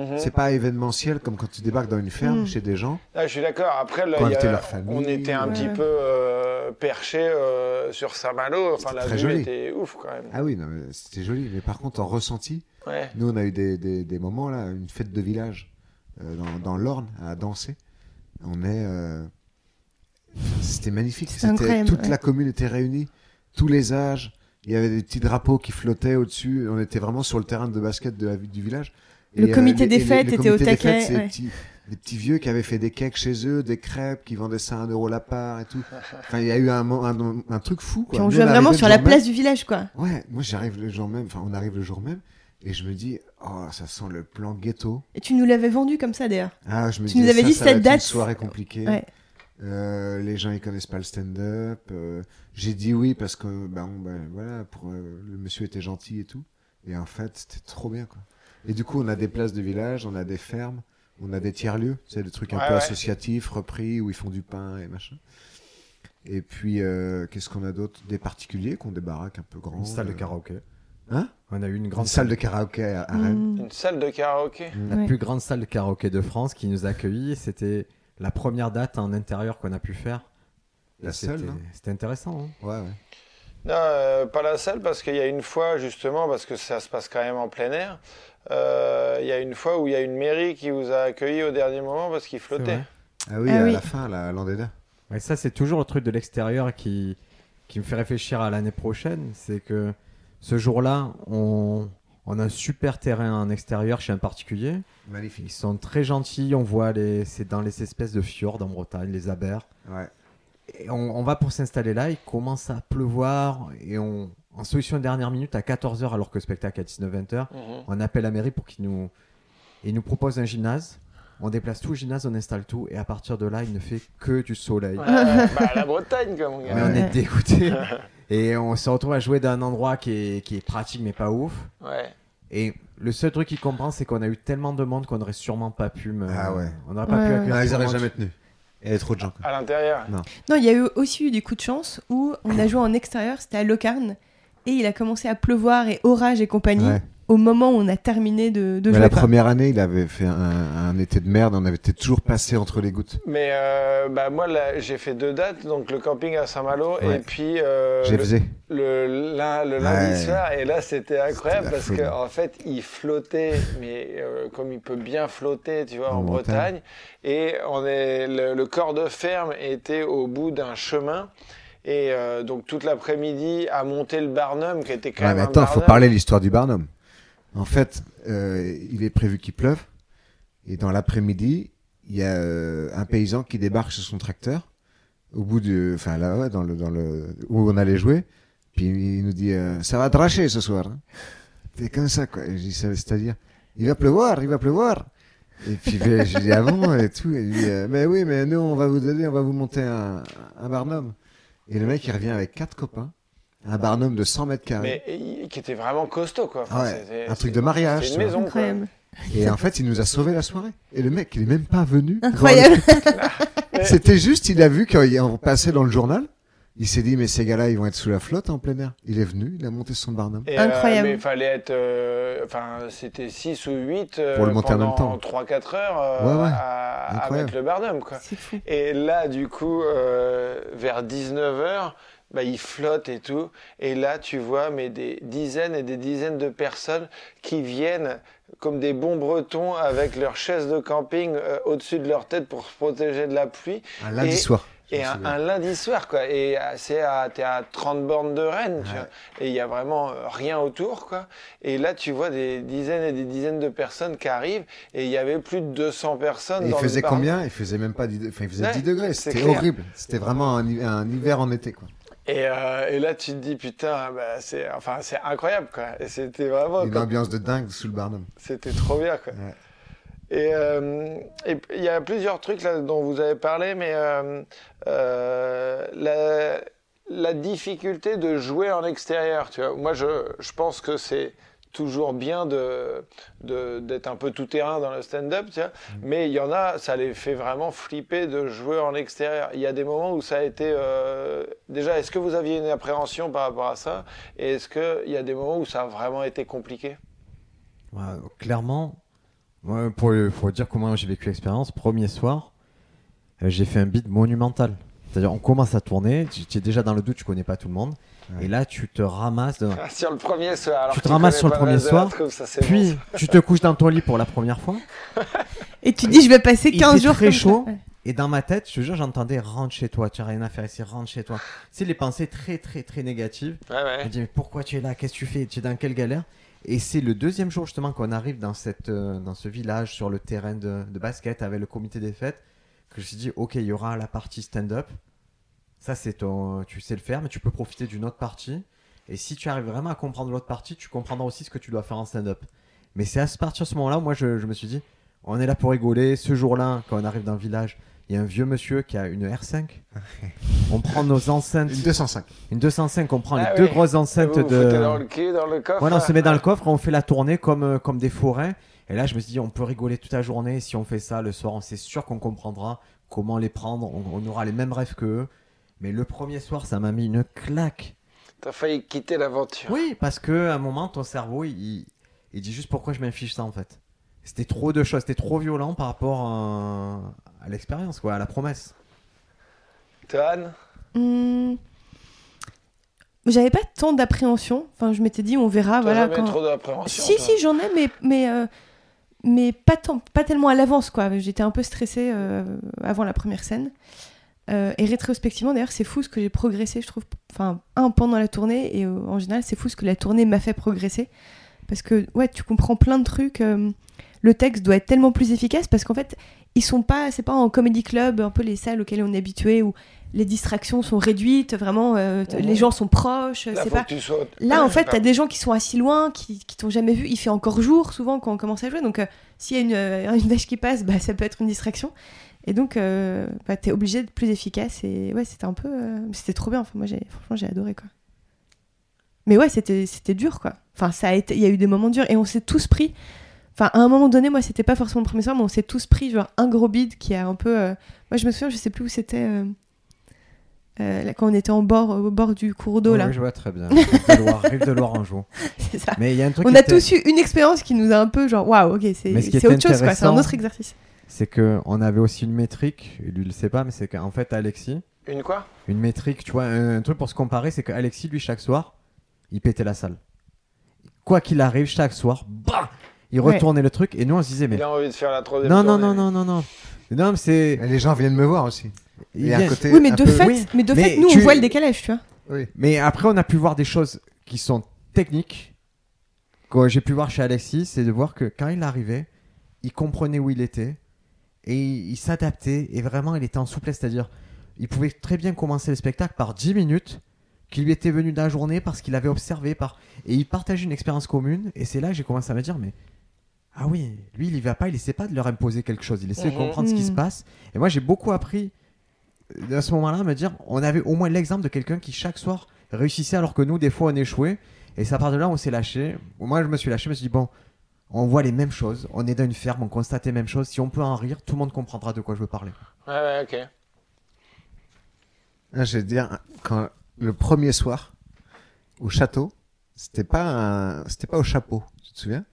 Mhm. C'est pas événementiel comme quand tu débarques dans une ferme Mm. chez des gens. Ah, je suis d'accord. Après, là, Pour il y a- inviter leur famille. on était un Ouais. petit peu euh, perché euh, sur Saint-Malo. Enfin, C'était la très vue joli. était ouf quand même. Ah oui, c'était joli. Mais par contre, en ressenti, Ouais. Nous, on a eu des, des, des moments, là, une fête de village euh, dans, dans l'Orne à danser. On est. euh, C'était magnifique. C'était Toute ouais. la commune était réunie, tous les âges. Il y avait des petits drapeaux qui flottaient au-dessus. On était vraiment sur le terrain de basket de la, du village. Le comité des fêtes était au taquet, fêtes, ouais. petits- des petits vieux qui avaient fait des cakes chez eux, des crêpes, qui vendaient ça à un euro la part et tout. Enfin, il y a eu un, mo- un, un truc fou. Quoi. Puis on jouait vraiment sur la même. place du village, quoi. Ouais, moi j'arrive le jour même, enfin on arrive le jour même, et je me dis, oh, ça sent le plan ghetto. Et tu nous l'avais vendu comme ça, d'ailleurs. Ah, je me Tu dis, nous avais ça, dit ça va cette être une soirée compliquée. Ouais. Euh, les gens ils connaissent pas le stand-up. euh, J'ai dit oui parce que bah, voilà, pour euh, le monsieur était gentil et tout. Et en fait, c'était trop bien quoi. Et du coup, on a des places de village, on a des fermes, on a des tiers-lieux, c'est des trucs un Ouais, peu ouais. associatifs, repris où ils font du pain et machin. Et puis, euh, qu'est-ce qu'on a d'autre? Des particuliers qui ont des baraques un peu grandes. Une salle de karaoké. Hein? On a eu une Une grande salle de karaoké à, à Rennes. Mm. Une salle de karaoké. La Ouais. plus grande salle de karaoké de France qui nous a accueillis. C'était la première date en intérieur qu'on a pu faire. La seule, C'était intéressant. hein. Ouais, ouais. Non, euh, pas la salle, parce qu'il y a une fois, justement, parce que ça se passe quand même en plein air, euh, il y a une fois où il y a une mairie qui vous a accueilli au dernier moment parce qu'il flottait. Ah oui, Ah à oui. la fin, là, à Landéda. Ouais, ça, c'est toujours le truc de l'extérieur qui, qui me fait réfléchir à l'année prochaine. C'est que ce jour-là, on, on a un super terrain en extérieur chez un particulier. Ils Magnifique. sont très gentils. On voit les, c'est dans les espèces de fjords en Bretagne, les abers. Ouais. Et on, on va pour s'installer là. Il commence à pleuvoir et on, en solution de dernière minute à 14h alors que le spectacle est à 19-20h, Mhm. on appelle la mairie pour qu'ils nous, ils nous proposent un gymnase. On déplace tout le gymnase, on installe tout et à partir de là, il ne fait que du soleil. Ouais, bah, la Bretagne, quoi, mon gars. Mais on est dégoûté. et on se retrouve à jouer dans un endroit qui est, qui est pratique mais pas ouf. Ouais. Et le seul truc qu'il comprend, c'est qu'on a eu tellement de monde qu'on n'aurait sûrement pas pu. Me... Ah ouais. On n'aurait pas Ouais, pu ouais. accueillir Non, ils tout le auraient monde. jamais tenu. Il y avait trop de gens. quoi. À l'intérieur. Non, il y a eu aussi eu des coups de chance où on a joué en extérieur, c'était à Locarno, et il a commencé à pleuvoir et orage et compagnie Ouais. Au moment où on a terminé de, de Mais jouer. la première année, il avait fait un, un été de merde, on avait été toujours passé entre les gouttes. Mais euh, bah, moi, là, j'ai fait deux dates, donc le camping à Saint-Malo Ouais. et puis euh, J'ai le, le, le lundi Ouais. soir. Et là, c'était incroyable parce qu'en fait, il flottait, mais euh, comme il peut bien flotter, tu vois, En en, Bretagne. Bretagne. Et on est, le, le corps de ferme était au bout d'un chemin. Et euh, donc toute l'après-midi à monter le Barnum qui était quand Ouais, même mais attends, il faut parler de l'histoire du Barnum. En fait, euh, il est prévu qu'il pleuve. Et dans l'après-midi, il y a euh, un paysan qui débarque sur son tracteur, au bout du, enfin là, ouais, dans le, dans le, où on allait jouer. Puis il nous dit, euh, ça va dracher ce soir. hein. C'est comme ça, quoi. C'est-à-dire, il va pleuvoir, il va pleuvoir. Et puis ben, je dis, ah bon, et tout. Et il euh, mais oui, mais nous, on va vous donner, on va vous monter un, un Barnum. Et le mec, il revient avec quatre copains, un Barnum de 100 mètres carrés. Mais qui était vraiment costaud quoi. Enfin, Ouais, c'était- un truc de mariage, tu une vois. maison quoi. Incroyable. Et en fait, il nous a sauvé la soirée. Et le mec, il est même pas venu. Incroyable. C'était juste, il a vu qu'on passait dans le journal. Il s'est dit, mais ces gars-là, ils vont être sous la flotte en plein air. Il est venu, il a monté son Barnum. Et, Incroyable. mais il fallait être. euh, Enfin, c'était 6 ou 8 Pour le monter en même temps. 3-4 heures euh, Ouais, ouais. À, à Incroyable. mettre le Barnum. Quoi. C'est fou. Et là, du coup, euh, vers 19h, bah, il flotte et tout. Et là, tu vois mais des dizaines et des dizaines de personnes qui viennent comme des bons bretons avec leurs chaises de camping euh, au-dessus de leur tête pour se protéger de la pluie. Un lundi Et- soir. Et un, lundi soir, quoi. Et euh, c'est à, t'es à 30 bornes de Rennes, tu vois. Et il y a vraiment euh, rien autour, quoi. Et là, tu vois des dizaines et des dizaines de personnes qui arrivent. Et il y avait plus de 200 personnes Et il faisait le combien? Il faisait même pas 10, enfin, il faisait Ouais, 10 degrés. C'était horrible. C'était vraiment un hiver en été, quoi. Et, euh, et là, tu te dis, putain, bah, c'est, enfin, incroyable, quoi. Et c'était vraiment, Une comme- ambiance de dingue sous le Barnum. c'était trop bien, quoi. Ouais. Et euh, et il y a plusieurs trucs là dont vous avez parlé, mais euh, la, la difficulté de jouer en extérieur, tu vois. Moi, je, je pense que c'est toujours bien de d'être un peu tout terrain dans le stand-up, tu vois. Mais il y en a, ça les fait vraiment flipper de jouer en extérieur. Il y a des moments où ça a été euh, déjà. Est-ce que vous aviez une appréhension par rapport à ça? Et est-ce qu'il y a des moments où ça a vraiment été compliqué? Ouais, clairement, moi, pour, pour dire comment j'ai vécu l'expérience, premier soir, euh, j'ai fait un beat monumental. C'est-à-dire, on commence à tourner, tu es déjà dans le doute, tu connais pas tout le monde, Ouais. et là, tu te ramasses. Sur le premier soir. alors Tu te ramasses sur le premier soir, troupe, ça, c'est bon, Puis, tu te couches dans ton lit pour la première fois, Et tu dis, je vais passer Il 15 fait jours très ça. chaud. Et dans ma tête, je te jure, j'entendais rentre chez toi, tu n'as rien à faire ici, rentre chez toi. C'est les pensées très, très, très négatives. Ouais, ouais. Je me dis, mais pourquoi tu es là? Qu'est-ce que tu fais? Tu es dans quelle galère? Et c'est le deuxième jour justement qu'on arrive dans, cette, euh, dans ce village sur le terrain de, de basket avec le comité des fêtes que je me suis dit, ok, il y aura la partie stand-up. Ça, c'est ton, tu sais le faire, mais tu peux profiter d'une autre partie. Et si tu arrives vraiment à comprendre l'autre partie, tu comprendras aussi ce que tu dois faire en stand-up. Mais c'est à partir de ce moment-là, moi, je, je me suis dit, on est là pour rigoler. Ce jour-là, quand on arrive dans le village, il y a un vieux monsieur qui a une R5. on prend nos enceintes, Une 205. une 205, on prend Ah les deux oui. grosses enceintes vous de. dans le cul, dans le coffre. Voilà, on se met dans le Ah. coffre, on fait la tournée comme, euh, comme des forêts. Et là, je me suis dit, on peut rigoler toute la journée. Si on fait ça le soir, on sait sûr qu'on comprendra comment les prendre. On, on aura les mêmes rêves que eux. Mais le premier soir, ça m'a mis une claque. T'as failli quitter l'aventure. Oui, parce que à un moment, ton cerveau, il, il dit juste pourquoi je m'inflige ça en fait. C'était trop de choses, c'était trop violent par rapport à, à l'expérience, quoi, à la promesse. Tohan Hmm. J'avais pas tant d'appréhension. Enfin, je m'étais dit, on verra. T'as voilà, jamais quand... trop d'appréhension Si, toi si, j'en ai, mais, mais, euh, mais pas, tant, pas tellement à l'avance, quoi. J'étais un peu stressée euh, avant la première scène. Euh, et rétrospectivement, d'ailleurs, c'est fou ce que j'ai progressé, je trouve. Enfin, un, pendant la tournée, et euh, en général, c'est fou ce que la tournée m'a fait progresser. Parce que, ouais, tu comprends plein de trucs. euh, le texte doit être tellement plus efficace parce qu'en fait, ils sont pas, c'est pas en comédie club, un peu les salles auxquelles on est habitué où les distractions sont réduites, vraiment, les gens sont proches. Là, c'est pas. sois... Là, en fait, t'as des gens qui sont assis loin, qui, qui t'ont jamais vu. Il fait encore jour, souvent, quand on commence à jouer. Donc, s'il y a une, une vache qui passe, bah, ça peut être une distraction. Et donc, euh, bah, t'es obligé d'être plus efficace. Et ouais, c'était un peu. euh, C'était trop bien. Enfin, moi, j'ai, franchement, j'ai adoré, quoi. Mais ouais, c'était, c'était dur, quoi. Enfin, ça a été, il y a eu des moments durs. Et on s'est tous pris. Enfin, à un moment donné, moi, c'était pas forcément le premier soir, mais on s'est tous pris, genre, un gros bide qui a un peu. euh, Moi, je me souviens, je sais plus où c'était. euh, là, quand on était en bord, au bord du cours d'eau, Oui, là. oui, je vois très bien. Rive de Loire, jour. Mais il y a un truc On a était- tous eu une expérience qui nous a un peu genre waouh, ok, c'est ce autre chose quoi, c'est un autre exercice. C'est que on avait aussi une métrique, lui il le sait pas, mais c'est qu'en fait Alexis, Une quoi? Une métrique, tu vois, un, un truc pour se comparer, c'est qu'Alexis, lui, chaque soir, il pétait la salle. Quoi qu'il arrive, chaque soir, bah, il Ouais. retournait le truc, et nous on se disait, mais Il a envie de faire la troisième non, non, tournée. non, non, non, non, non, c'est, les gens viennent me voir aussi. il Et à vient- côté, Oui, mais un de peu- fait, oui. mais de Mais fait, nous tu- on voit le décalage, tu vois. Oui. Mais après, on a pu voir des choses qui sont techniques. Que j'ai pu voir chez Alexis, c'est de voir que quand il arrivait, il comprenait où il était et il, il s'adaptait et vraiment il était en souplesse. C'est-à-dire, il pouvait très bien commencer le spectacle par 10 minutes qui lui était venu de la journée parce qu'il avait observé par et il partageait une expérience commune. Et c'est là que j'ai commencé à me dire, mais ah oui, lui il y va pas, il essaie pas de leur imposer quelque chose, il essaie de Mhm. comprendre ce qui se Mhm. passe. Et moi j'ai beaucoup appris euh, à ce moment-là à me dire, on avait au moins l'exemple de quelqu'un qui chaque soir réussissait alors que nous des fois on échouait. Et c'est à partir de là on s'est lâché. Moi je me suis lâché, je me suis dit bon, on voit les mêmes choses, on est dans une ferme, on constate les mêmes choses. Si on peut en rire, tout le monde comprendra de quoi je veux parler. Ouais, ouais, ok. Ah, Je dire, quand le premier soir au château, c'était pas un... c'était pas au chapeau, tu te souviens?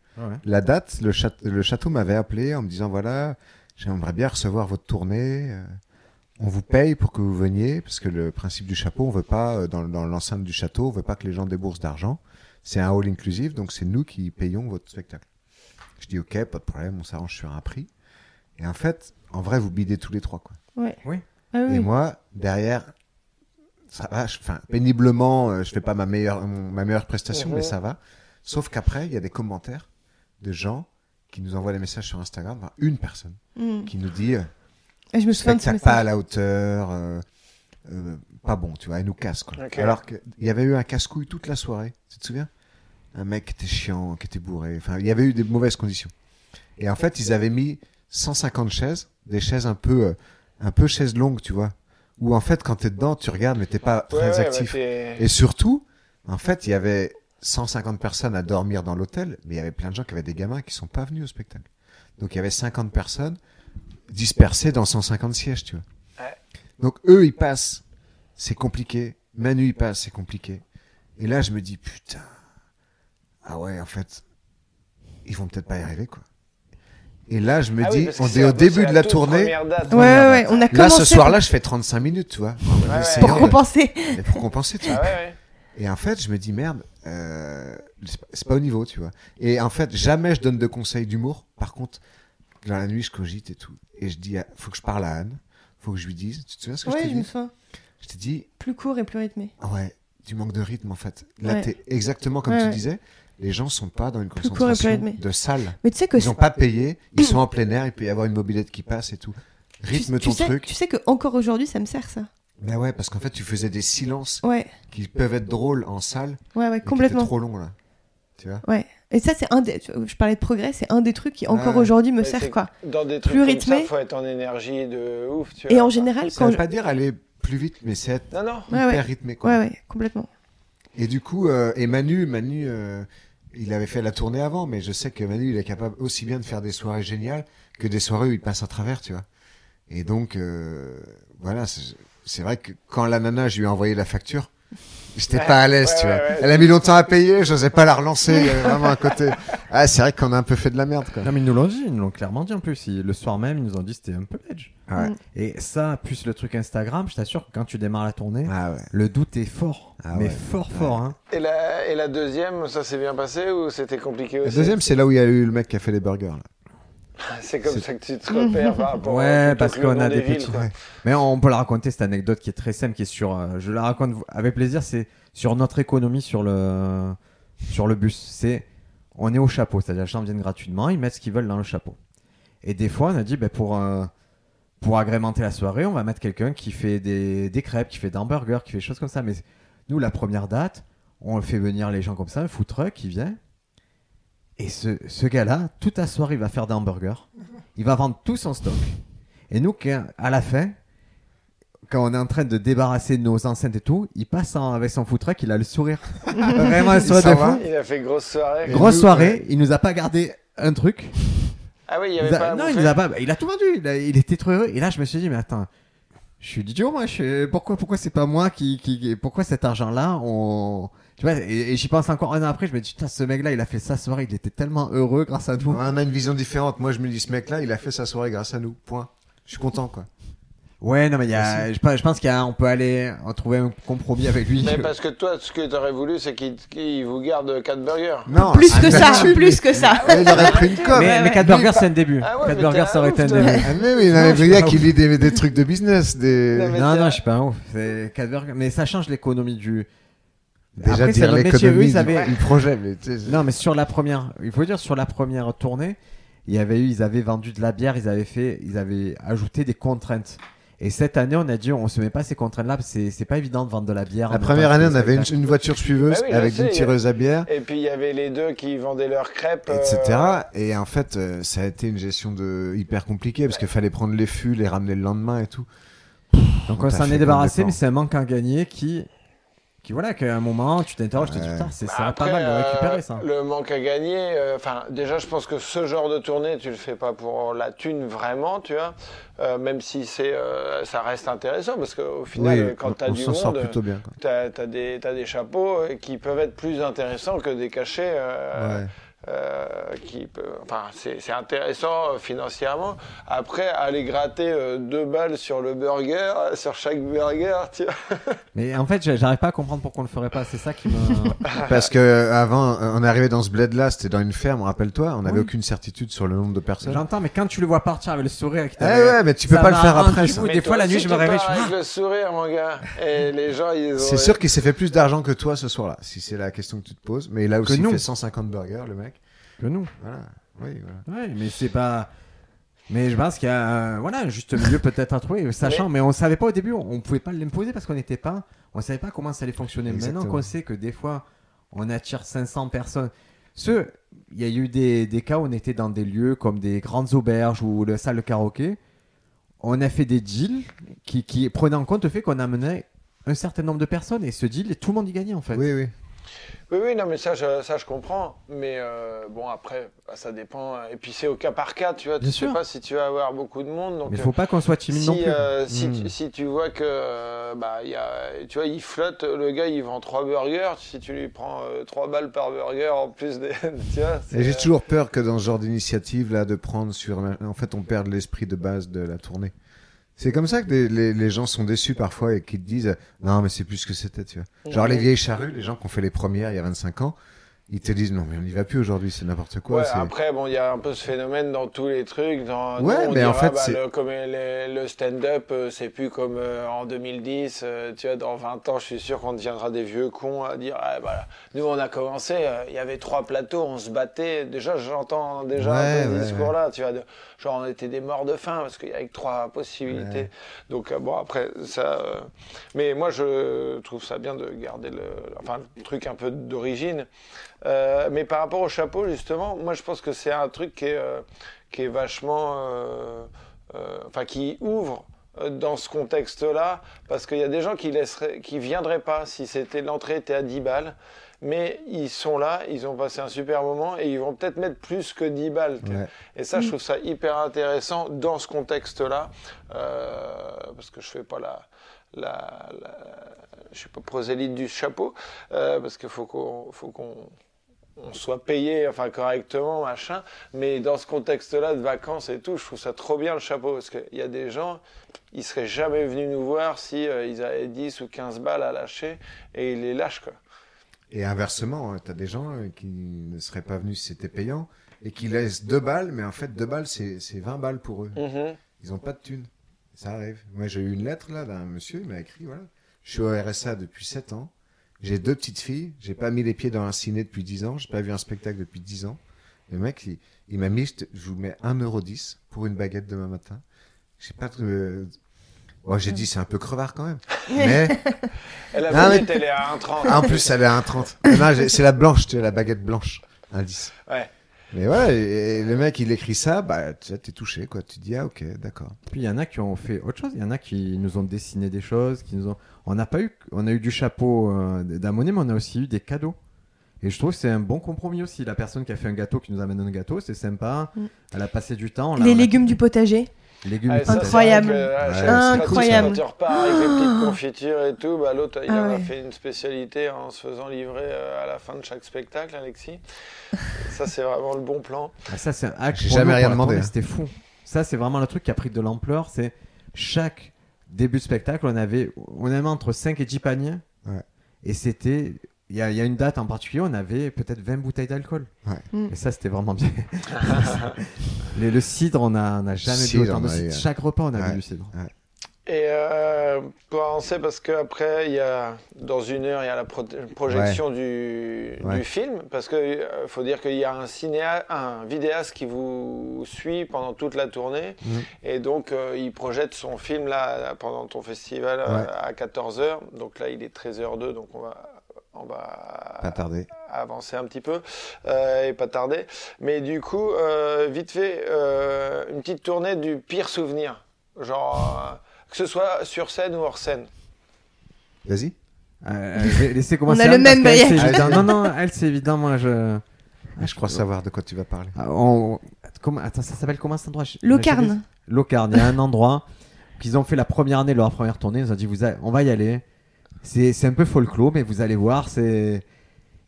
La date, le, châte- le château m'avait appelé en me disant voilà, j'aimerais bien recevoir votre tournée. euh, On vous paye pour que vous veniez, parce que le principe du chapeau, on veut pas, euh, dans, dans l'enceinte du château, on veut pas que les gens déboursent d'argent. C'est un all inclusive, donc c'est nous qui payons votre spectacle. Je dis ok, pas de problème, on s'arrange sur un prix. Et en fait, en vrai, vous bidez tous les trois, quoi. Ouais. Oui. Ah Et moi, derrière, ça va, je- enfin, péniblement, euh, je fais pas ma meilleure, mon- ma meilleure prestation, Mhm. mais ça va. Sauf qu'après, il y a des commentaires de gens qui nous envoient des messages sur Instagram, enfin, une personne, Mm. qui nous dit, euh, Et je me souviens de pas à la hauteur, euh, euh, pas bon, tu vois, elle nous casse, quoi. Alors qu'il y avait eu un casse-couille toute la soirée, tu te souviens? Un mec qui était chiant, qui était bourré, enfin, il y avait eu des mauvaises conditions. Et en fait, ils avaient mis 150 chaises, des chaises un peu, euh, un peu chaises longues, tu vois. Où en fait, quand t'es dedans, tu regardes, mais t'es pas très ouais, actif. Et surtout, en fait, il y avait 150 personnes à dormir dans l'hôtel, mais il y avait plein de gens qui avaient des gamins qui sont pas venus au spectacle. Donc il y avait 50 personnes dispersées dans 150 sièges, tu vois. Donc eux, ils passent, c'est compliqué. Manu, il passe, c'est compliqué. Et là, je me dis, putain, ah ouais, en fait, ils vont peut-être pas y arriver, quoi. Et là, je me Ah oui, dis, que on est au début de la tournée. date. Ouais, ouais, ouais, on a Là, commencé ce soir-là, je fais 35 minutes, tu vois. Mode, Ouais, ouais. pour de- compenser. mais pour compenser, tu vois. Ah ouais, ouais. Et en fait, je me dis merde, euh, c'est pas- au niveau, tu vois. Et en fait, jamais je donne de conseils d'humour. Par contre, dans la nuit, je cogite et tout. Et je dis, ah, faut que je parle à Anne. Faut que je lui dise. Tu te souviens ce que je Ouais, t'ai je me dit souviens. Je t'ai dit, Plus court et plus rythmé. ouais, tu manques de rythme en fait. Là, Ouais. t'es exactement comme Ouais, tu ouais. disais. Les gens sont pas dans une et concentration de salle. Mais tu sais que Ils n'ont pas payé, ils sont en plein air, il peut y avoir une mobilette qui passe et tout. Rythme tu ton sais, truc. Tu sais que encore aujourd'hui, ça me sert ça. Bah ouais, parce qu'en fait, tu faisais des silences Ouais, qui peuvent être drôles en salle, ouais, ouais, complètement. trop longs là. Tu vois? Ouais. Et ça, c'est un des. Je parlais de progrès, c'est un des trucs qui encore aujourd'hui me sert quoi. Dans des trucs Plus comme rythmé. ça, faut être en énergie de ouf. Tu Et vois. en général, Ça quand veut je... pas dire aller plus vite, mais c'est être Non, non. Ouais, hyper ouais. rythmé quoi. Ouais, ouais, complètement. Et du coup, euh, et Manu, Manu, euh, il avait fait la tournée avant, mais je sais que Manu, il est capable aussi bien de faire des soirées géniales que des soirées où il passe à travers, tu vois. Et donc, euh, voilà, c'est vrai que quand la nana, je lui ai envoyé la facture, j'étais Ouais, pas à l'aise, ouais, tu vois. ouais. Elle a mis longtemps à payer, j'osais pas la relancer, il y avait vraiment un côté. Ah, c'est vrai qu'on a un peu fait de la merde, quoi. Non, mais ils nous l'ont dit, ils nous l'ont clairement dit en plus. Ils- le soir même, ils nous ont dit que c'était un peu edge. Ouais. Mm. Et ça, plus le truc Instagram, je t'assure que quand tu démarres la tournée, Ah ouais. le doute est fort. Ah mais ouais. fort, fort. Hein. Et la, et la deuxième, ça s'est bien passé ou c'était compliqué La aussi? deuxième, c'est là où il y a eu le mec qui a fait les burgers, là. C'est comme ça que tu te repères par rapport Ouais, parce qu'on a des villes, petits-. Ouais. Mais on peut la raconter, cette anecdote qui est très simple, qui est sur. euh, je la raconte avec plaisir, c'est sur notre économie sur le, sur le bus. C'est. On est au chapeau, c'est-à-dire les gens viennent gratuitement, ils mettent ce qu'ils veulent dans le chapeau. Et des fois, on a dit, ben, pour, euh, pour agrémenter la soirée, on va mettre quelqu'un qui fait des, des crêpes, qui fait des hamburgers, qui fait des choses comme ça. Mais nous, la première date, on fait venir les gens comme ça, un food truck qui vient. Et ce, ce gars-là, toute la soirée, il va faire des hamburgers. Il va vendre tout son stock. Et nous, à la fin, quand on est en train de débarrasser nos enceintes et tout, il passe en- avec son food truck, il a le sourire. Vraiment un sourire de fou. Il a fait grosse soirée. Et Grosse nous, soirée, ouais. il nous a pas gardé un truc. Ah oui, il y Il avait nous a- pas non, il nous a pas. Il a tout vendu. Il, a- il était trop heureux. Et là, je me suis dit, mais attends, je suis idiot, moi. Je, pourquoi, pourquoi c'est pas moi qui, qui, qui- pourquoi cet argent-là, on, tu vois, et, et j'y pense encore un an après. Je me dis, putain, ce mec-là, il a fait sa soirée, il était tellement heureux grâce à nous. On a une vision différente. Moi, je me dis, ce mec-là, il a fait sa soirée grâce à nous. Point. Je suis content, quoi. Ouais, non, mais il y a, je, pense- je pense qu'on peut aller en trouver un compromis avec lui. Mais parce que toi, ce que t'aurais voulu, c'est qu'il vous garde 4 burgers. Non. Plus ah, que mais ça, plus que ça. Il aurait pris une com. Mais, mais ouais. 4 burgers, c'est un début. Ah ouais, 4 mais burgers, ça aurait un été un ouf, début. Ah, mais oui, il avait pas qui ouf. lit des, des trucs de business. Des... Non, mais Non, non, je suis pas ouf. C'est 4 burgers. Mais ça change l'économie du. Déjà Après, c'est dire notre métier. Eux, l'économie ils du, avaient- du projet. Mais tu sais, Non, mais sur la première, il faut dire sur la première tournée, il y avait eu, ils avaient vendu de la bière, ils avaient fait, ils avaient ajouté des contraintes. Et cette année, on a dit, on se met pas ces contraintes-là, parce que c'est c'est pas évident de vendre de la bière. La première année, on avait une, voiture suiveuse Bah oui, avec sais, une tireuse à bière, Et puis il y avait les deux qui vendaient leurs crêpes. euh, etc. Et en fait, euh, ça a été une gestion de hyper compliquée parce qu'il fallait prendre les fûts, les ramener le lendemain et tout. Donc T'as on s'en est débarrassé, mais c'est un manque à gagner qui, qui voilà, qu'à un moment, tu t'interroges, tu te dis, Ouais. putain, c'est Bah, pas mal de euh, récupérer ça. Le manque à gagner, euh, enfin, déjà, je pense que ce genre de tournée, tu le fais pas pour la thune vraiment, tu vois, Euh, même si c'est, euh, ça reste intéressant, parce qu'au final, quand tu as du monde, plutôt bien. quoi. tu as, des, t'as des chapeaux qui peuvent être plus intéressants que des cachets. euh, Ouais. Euh, qui peut, enfin, c'est c'est intéressant euh, financièrement. Après, aller gratter euh, deux balles sur le burger, sur chaque burger, tu vois. Mais en fait, j'a- j'arrive pas à comprendre pourquoi on le ferait pas. C'est ça qui me. Parce que avant, on est arrivé dans ce bled-là, c'était dans une ferme, rappelle-toi, on n'avait Oui. aucune certitude sur le nombre de personnes. J'entends, mais quand tu le vois partir avec le sourire, qui Eh ouais, mais tu peux pas le faire après. ça. Des Mais fois, toi la nuit, je me réveille, je avec le sourire, mon gars. Et les gens, ils. C'est sûr qu'il s'est fait plus d'argent que toi ce soir-là, si c'est la question que tu te poses. Mais il a aussi fait 150 burgers, le mec. Que nous. Voilà. Oui, voilà. Ouais, mais c'est pas. Mais je pense qu'il y a euh, voilà, un juste milieu peut-être à trouver, sachant, mais... on savait pas au début, on, on pouvait pas l'imposer parce qu'on n'était pas, on savait pas comment ça allait fonctionner. Exactement. Maintenant qu'on sait que des fois, on attire 500 personnes. Ce, il y a eu des, des cas où on était dans des lieux comme des grandes auberges ou le salle de karaoké. On a fait des deals qui, qui prenaient en compte le fait qu'on amenait un certain nombre de personnes et ce deal, tout le monde y gagnait en fait. Oui, oui. Oui, oui, non, mais ça, je, ça, je comprends. Mais euh, bon, après, bah, ça dépend. Et puis, c'est au cas par cas, tu vois. Bien tu sais sûr. pas si tu vas avoir beaucoup de monde. Donc, Mais il euh, faut pas qu'on soit timide si, non plus. euh, si, Hmm. tu, si tu vois que, bah, il y a, tu vois, il flotte, le gars, il vend trois burgers. Si tu lui prends euh, trois balles par burger en plus des. tu vois, Et j'ai toujours peur que dans ce genre d'initiative là, de prendre sur, en fait, on perde l'esprit de base de la tournée. C'est comme ça que les, les, les gens sont déçus parfois et qu'ils te disent non mais c'est plus ce que c'était, tu vois. Genre les vieilles charrues, les gens qui ont fait les premières il y a 25 ans, ils te disent non mais on n'y va plus aujourd'hui, c'est n'importe quoi. Ouais, après, bon, il y a un peu ce phénomène dans tous les trucs. Dans, Ouais, on mais en dira, fait, bah, le, comme le, le stand-up, euh, c'est plus comme euh, en 2010. euh, tu vois, dans 20 ans, je suis sûr qu'on deviendra des vieux cons à dire, ah, voilà, nous, on a commencé, euh, il y avait trois plateaux, on se battait. Déjà, j'entends déjà un Ouais, peu ce ouais, discours-là, tu vois, de- genre, on était des morts de faim parce qu'il y avait que trois possibilités. Donc, bon, après, ça. Mais moi, je trouve ça bien de garder le, enfin, le truc un peu d'origine. Euh, mais par rapport au chapeau, justement, moi je pense que c'est un truc qui est, euh, qui est vachement. euh, Enfin, qui ouvre dans ce contexte-là, parce qu'il y a des gens qui laisseraient, qui viendraient pas si c'était l'entrée était à 10 balles, mais ils sont là, ils ont passé un super moment et ils vont peut-être mettre plus que 10 balles. Ouais. Et ça, je trouve ça hyper intéressant dans ce contexte-là, euh, parce que je fais pas la, la, la- je suis pas prosélyte du chapeau, euh, parce qu'il faut qu'on, faut qu'on on soit payé, enfin correctement, machin. Mais dans ce contexte-là de vacances et tout, je trouve ça trop bien le chapeau, parce qu'il y a des gens, ils seraient jamais venus nous voir si euh, ils avaient 10 ou 15 balles à lâcher et ils les lâchent quoi. Et inversement, tu as des gens euh, qui ne seraient pas venus si c'était payant et qui laissent deux balles, mais en fait deux balles c'est c'est 20 balles pour eux. Mhm. Ils ont pas de thunes. Ça arrive. Moi, j'ai eu une lettre là d'un monsieur, il m'a écrit voilà. Je suis au RSA depuis 7 ans. J'ai deux petites filles. J'ai pas mis les pieds dans un ciné depuis 10 ans. J'ai pas vu un spectacle depuis 10 ans. Le mec, il, il m'a mis, je, te- je vous mets 1,10€ pour une baguette demain matin. J'ai pas de. Bon, j'ai dit, c'est un peu crevard quand même. Mais, Et la Non, mais- elle est à 1,30. ah, en plus, elle est à 1,30. Mais non, j'ai- c'est la blanche, tu vois, la baguette blanche. 1,10. Ouais. Mais voilà, et, et le mec, il écrit ça, bah, tu vois, t'es touché, quoi. Tu dis, ah, ok, d'accord. Puis il y en a qui ont fait autre chose. Il y en a qui nous ont dessiné des choses, qui nous ont. On n'a pas eu. On a eu du chapeau euh, d'Amoné, mais on a aussi eu des cadeaux. Et je trouve que c'est un bon compromis aussi. La personne qui a fait un gâteau, qui nous amène un gâteau, c'est sympa. Mm. Elle a passé du temps. on Les on a- légumes du potager. Légumes Ah, ça. Incroyable. que, ah, Incroyable. Quand tu repars avec les petites confitures et tout, bah, l'autre, il Ah en a ouais. fait une spécialité en se faisant livrer euh, à la fin de chaque spectacle, Alexis. ça, c'est vraiment le bon plan. Ah, ça, c'est un hack. J'ai jamais rien demandé. C'était fou. Ça, c'est vraiment le truc qui a pris de l'ampleur. C'est chaque début de spectacle, on avait, on avait entre 5 et 10 paniers. Ouais. Et c'était. Il y, a, il y a une date en particulier, on avait peut-être 20 bouteilles d'alcool. Ouais. Mm. Et ça, c'était vraiment bien. Le, le cidre, on n'a on a jamais bu autant de cidre. eu, Chaque repas, on a Ouais. bu du cidre. Et euh, pour avancer, parce qu'après, il y a, dans une heure, il y a la pro- projection du, Ouais. du film. Parce qu'il faut dire qu'il y a un, cinéa, un vidéaste qui vous suit pendant toute la tournée. Mhm. Et donc, euh, il projette son film là, là, pendant ton festival euh, à 14h. Donc là, il est 13h02, donc on va, on va Pas tardé. avancer un petit peu euh, et pas tarder. Mais du coup, euh, vite fait, euh, une petite tournée du pire souvenir. Genre, euh, que ce soit sur scène ou hors scène. Vas-y. Euh, je vais laisser commencer. a le même évident. Non, non, elle, c'est évident. Moi, je. Ah, je crois savoir de quoi tu vas parler. Ah, on- comment- Attends, ça s'appelle comment cet endroit? Locarne. Locarne, il y a un endroit qu'ils ont fait la première année, leur première tournée. Ils ont dit vous a- on va y aller. C'est un peu folklore, mais vous allez voir, c'est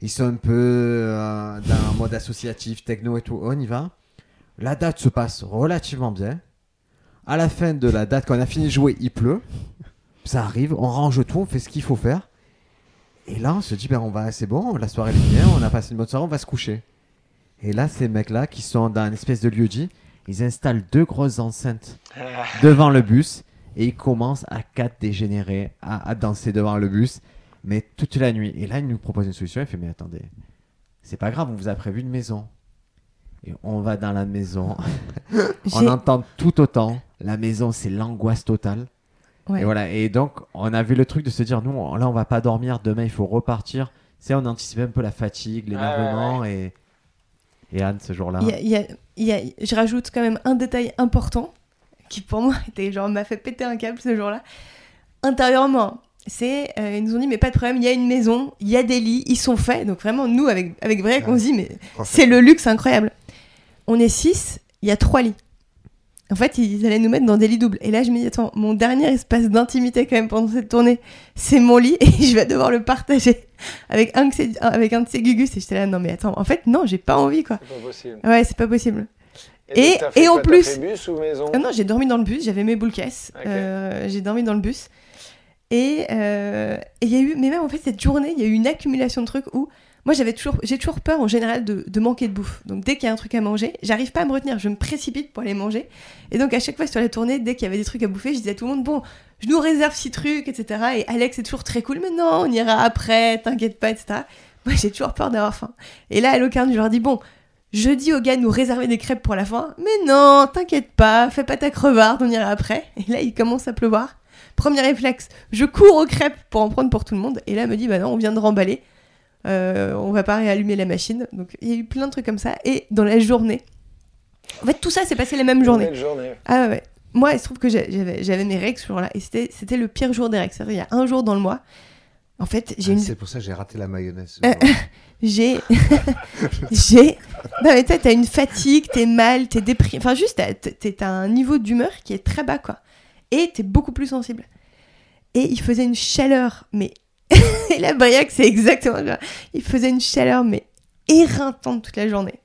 ils sont un peu euh, dans un mode associatif, techno et tout. On y va. La date se passe relativement bien. À la fin de la date, quand on a fini de jouer, il pleut. Ça arrive, on range tout, on fait ce qu'il faut faire. Et là, on se dit, ben, on va, c'est bon, la soirée est bien, on a passé une bonne soirée, on va se coucher. Et là, ces mecs-là, qui sont dans une espèce de lieu dit, ils installent deux grosses enceintes devant le bus et ils commencent à quatre dégénérer, à, à danser devant le bus, mais toute la nuit. Et là, ils nous proposent une solution. Il fait Mais attendez, c'est pas grave, on vous a prévu une maison. Et on va dans la maison, on entend tout autant. La maison, c'est l'angoisse totale. Ouais. Et voilà. Et donc, on avait le truc de se dire Nous, on- là, on va pas dormir. Demain, il faut repartir. C'est, on anticipait un peu la fatigue, l'énervement. Et, et Anne, ce jour-là. Il y a- il y a- il y a- je rajoute quand même un détail important qui pour moi était genre m'a fait péter un câble ce jour-là. Intérieurement, c'est euh, ils nous ont dit mais pas de problème, il y a une maison, il y a des lits, ils sont faits. Donc vraiment nous avec avec vrai on se dit mais c'est le luxe incroyable. On est six, il y a trois lits. En fait, ils allaient nous mettre dans des lits doubles. Et là, je me dis, attends, mon dernier espace d'intimité quand même pendant cette tournée, c'est mon lit et je vais devoir le partager avec un, de ces- avec un de ces gugus. Et j'étais là, non mais attends, en fait, non, j'ai pas envie quoi. C'est pas possible. Ouais, c'est pas possible. Et- fait et en plus- bus ou maison Ah non, j'ai dormi dans le bus, j'avais mes boules caisses, euh, j'ai dormi dans le bus. Et euh, et il y a eu, mais même en fait, cette journée, il y a eu une accumulation de trucs où moi j'avais toujours, j'ai toujours peur en général de, de manquer de bouffe. Donc dès qu'il y a un truc à manger, j'arrive pas à me retenir, je me précipite pour aller manger. Et donc à chaque fois sur la tournée, dès qu'il y avait des trucs à bouffer, je disais à tout le monde bon, je nous réserve six trucs, etc. Et Alex est toujours très cool, mais non, on ira après, t'inquiète pas, etc. Moi j'ai toujours peur d'avoir faim. Et là à Locarno, je leur dis bon. Je dis aux gars de nous réserver des crêpes pour la fin. Mais non, t'inquiète pas, fais pas ta crevarde, on ira après. Et là, il commence à pleuvoir. Premier réflexe, je cours aux crêpes pour en prendre pour tout le monde. Et là, elle me dit, bah non, on vient de remballer. Euh, on va pas réallumer la machine. Donc, il y a eu plein de trucs comme ça. Et dans la journée, en fait, tout ça s'est passé la même journée. Belle journée. Ah ouais. Moi, il se trouve que j'avais mes règles ce jour-là. Et c'était c'était le pire jour des règles. C'est-à-dire, il y a un jour dans le mois. En fait, j'ai Ah, une C'est pour ça que j'ai raté la mayonnaise. Euh, j'ai j'ai non mais toi t'as une fatigue t'es mal t'es déprimé enfin juste t'as- un niveau d'humeur qui est très bas quoi. Et t'es beaucoup plus sensible. Et il faisait une chaleur mais et la Briac c'est exactement ça. Il faisait une chaleur mais éreintante toute la journée.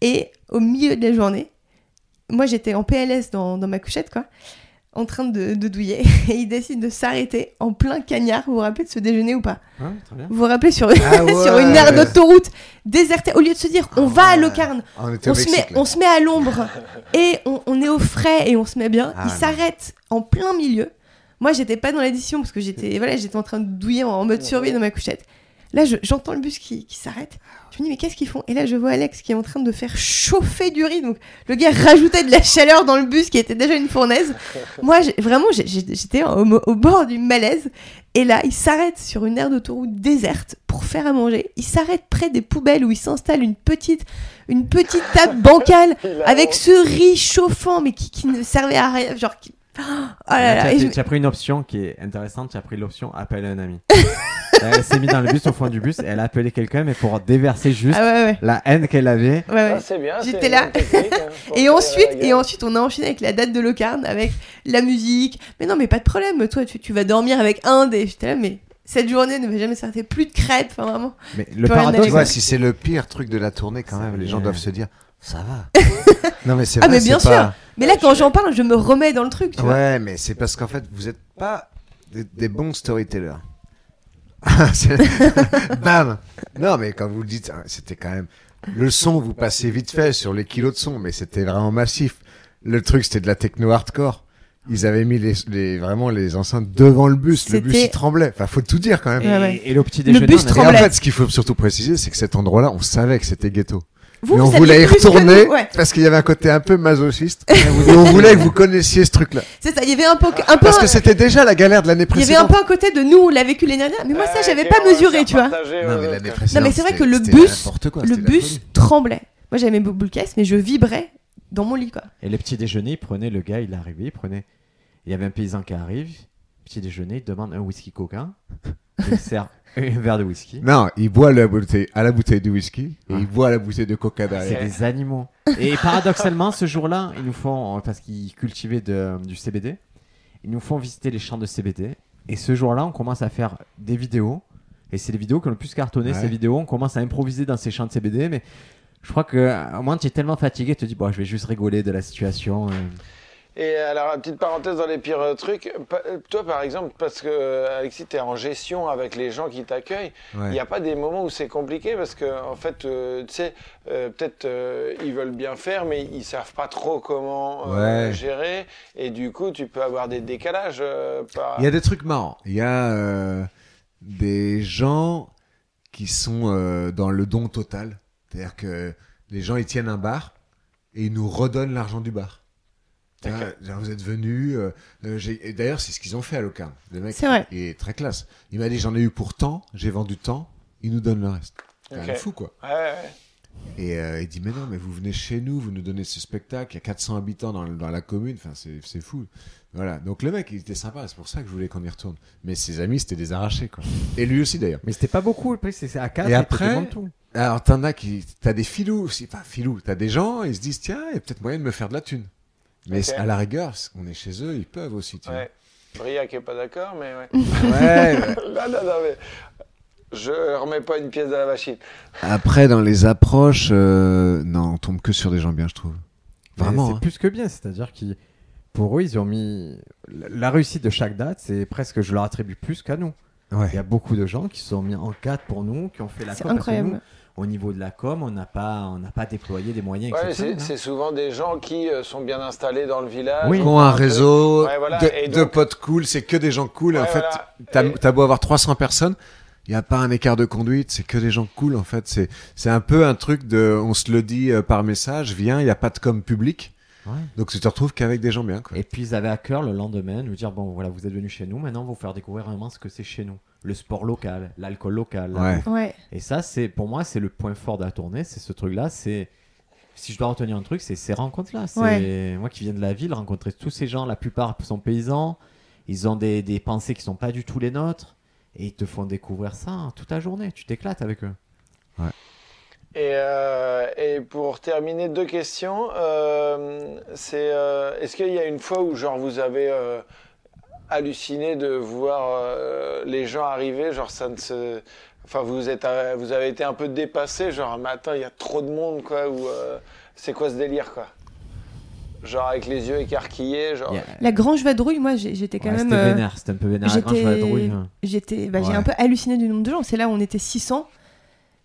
Et au milieu de la journée moi j'étais en PLS dans, dans ma couchette quoi en train de, de douiller et il décide de s'arrêter en plein cagnard vous vous rappelez de ce déjeuner ou pas Ouais, vous vous rappelez sur, Ah sur une aire d'autoroute désertée, au lieu de se dire on va à. Locarne, On au on se, met, on se met à l'ombre et on, on est au frais et on se met bien, Ah il s'arrête en plein milieu. Moi j'étais pas dans l'édition parce que j'étais voilà, j'étais en train de douiller en, en mode survie dans ma couchette. Là je- j'entends le bus qui, qui s'arrête. Je me dis mais qu'est-ce qu'ils font? Et là je vois Alex qui est en train de faire chauffer du riz. Donc le gars rajoutait de la chaleur dans le bus qui était déjà une fournaise. Moi vraiment j'étais au, au bord du malaise. Et là, il s'arrête sur une aire d'autoroute déserte pour faire à manger. Il s'arrête près des poubelles où il s'installe une petite, une petite table bancale avec ce riz chauffant, mais qui, qui ne servait à rien. Genre, qui... oh là là. tu, as, Et je- tu as pris une option qui est intéressante, tu as pris l'option appelle un ami. elle s'est mise dans le bus, au fond du bus, et elle a appelé quelqu'un, mais pour déverser juste Ah ouais, ouais. la haine qu'elle avait. ouais, ouais. Ah, c'est bien. J'étais là. hein, Et ensuite, et ensuite, on a enchaîné avec la date de Locarne, avec la musique. Mais non, mais pas de problème. Toi, tu, tu vas dormir avec un des. J'étais là, mais cette journée ne va jamais s'arrêter. Plus de crêpes, enfin vraiment. Mais le paradoxe, Ouais. si c'est le pire truc de la tournée, quand même, les gens doivent se dire ça va. non, mais c'est Ah, vrai, mais bien c'est pas- Mais là, quand j'en parle, je me remets dans le truc, tu vois. Ouais, mais c'est parce qu'en fait, vous n'êtes pas des, des bons storytellers. Bam Non, mais quand vous le dites, hein, c'était quand même. Le son, vous passez vite fait sur les kilos de son, mais c'était vraiment massif. Le truc, c'était de la techno hardcore. Ils avaient mis les, les- vraiment les enceintes devant le bus. Le bus, il tremblait. Enfin, faut tout dire quand même. et, le petit Le déjeuner, bus on a- Et en tremblait. fait, ce qu'il faut surtout préciser, c'est que cet endroit-là, on savait que c'était ghetto. Vous, mais on vous voulait y retourner nous, ouais. parce qu'il y avait un côté un peu masochiste. et on voulait que vous connaissiez ce truc-là. C'est ça, il y avait un peu, un peu, Parce que c'était déjà la galère de l'année il y avait un précédente. peu un côté de nous, on l'a vécu l'année dernière, mais moi ça j'avais pas mesuré, tu vois. Non, mais autres. l'année précédente. Non mais c'est vrai c'était- que le bus, quoi, le bus tremblait. Moi j'avais mes boules caisses, mais je vibrais dans mon lit quoi. Et les petits déjeuners, il prenait le gars, il est arrivé, il prenait. Il y avait un paysan qui arrive, petit déjeuner, il demande un whisky coca, il sert un verre de whisky. Non, il boit la bouteille, à la bouteille de whisky et Ah. il boit la bouteille de coca C'est derrière. des animaux. Et paradoxalement, ce jour-là, ils nous font, parce qu'ils cultivaient de- du CBD, ils nous font visiter les champs de CBD. Et ce jour-là, on commence à faire des vidéos. Et c'est les vidéos qui ont le plus cartonné. Ouais. Ces vidéos, on commence à improviser dans ces champs de CBD. Mais je crois que au moins, tu es tellement fatigué, tu te dis, bon, je vais juste rigoler de la situation. euh. Et alors, petite parenthèse dans les pires euh, trucs. Pa- euh, Toi, par exemple, parce que euh, Alexis, tu es en gestion avec les gens qui t'accueillent, il Ouais. n'y a pas des moments où c'est compliqué parce que, en fait, euh, tu sais, euh, peut-être euh, ils veulent bien faire, mais ils savent pas trop comment Ouais. gérer. Et du coup, tu peux avoir des décalages. par... Il y a des trucs marrants. Il y a des gens qui sont dans le don total. C'est-à-dire que les gens, ils tiennent un bar et ils nous redonnent l'argent du bar. Genre, Vous êtes venus. euh, D'ailleurs, c'est ce qu'ils ont fait à Locarno. Le mec, vrai. est très classe. Il m'a dit j'en ai eu pour tant, j'ai vendu tant, il nous donne le reste. C'est quand Ok. même fou, quoi. Ouais, ouais. Et euh, il dit mais non mais vous venez chez nous, vous nous donnez ce spectacle, il y a 400 habitants dans, la commune, enfin c'est fou. Voilà, donc le mec il était sympa, c'est pour ça que je voulais qu'on y retourne. Mais ses amis c'était des arrachés quoi. Et lui aussi d'ailleurs. Mais c'était pas beaucoup. Après, c'est c'est à 4 Et après- tout. Alors t'en as qui, t'as des filous aussi, pas filous, t'as des gens ils se disent tiens il y a peut-être moyen de me faire de la thune. Mais à la rigueur, on est chez eux, ils peuvent aussi. Tu vois. ouais. Briac est pas d'accord, mais ouais. Ouais, non, non, non, mais je remets pas une pièce dans la machine. Après dans les approches, euh, non on tombe que sur des gens bien je trouve. Vraiment. C'est hein. plus que bien. C'est-à-dire qu'ils, pour eux, ils ont mis la réussite de chaque date. C'est presque, je leur attribue plus qu'à nous. Ouais. Il y a beaucoup de gens qui se sont mis en quatre pour nous, qui ont fait la C'est incroyable. nous, au niveau de la com, on n'a pas, on n'a pas déployé des moyens Ouais, c'est hein. c'est souvent des gens qui euh, sont bien installés dans le village. Oui. Qui ont un réseau Ouais, voilà, de, potes cool, c'est que des gens cool. Ouais, en fait, voilà. t'as Et- beau avoir 300 personnes, il n'y a pas un écart de conduite, c'est que des gens cool. En fait, c'est c'est un peu un truc de, on se le dit euh, par message, viens, il n'y a pas de com public, Ouais. donc tu te retrouves qu'avec des gens bien. Quoi. Et puis ils avaient à cœur le lendemain de nous dire bon voilà vous êtes venus chez nous maintenant on va vous faire découvrir vraiment ce que c'est chez nous le sport local l'alcool local Ouais. Ouais. et ça c'est pour moi c'est le point fort de la tournée c'est ce truc là c'est si je dois retenir un truc c'est ces rencontres là c'est Ouais. moi qui viens de la ville rencontrer tous ces gens la plupart sont paysans ils ont des, des pensées qui sont pas du tout les nôtres et ils te font découvrir ça hein, toute la journée tu t'éclates avec eux Et, euh, et pour terminer, deux questions. Euh, c'est euh, est-ce qu'il y a une fois où genre vous avez euh, halluciné de voir euh, les gens arriver, genre ça ne se, enfin vous êtes, euh, vous avez été un peu dépassé, genre un matin il y a trop de monde quoi, ou euh, c'est quoi ce délire quoi? Genre avec les yeux écarquillés, genre. La Grange Vadrouille, moi j'étais quand Ouais, même. c'était euh, vénère c'était un peu vénère la Grange j'étais- Vadrouille, hein. J'étais, bah, j'ai un peu halluciné du nombre de gens. C'est là où on était 600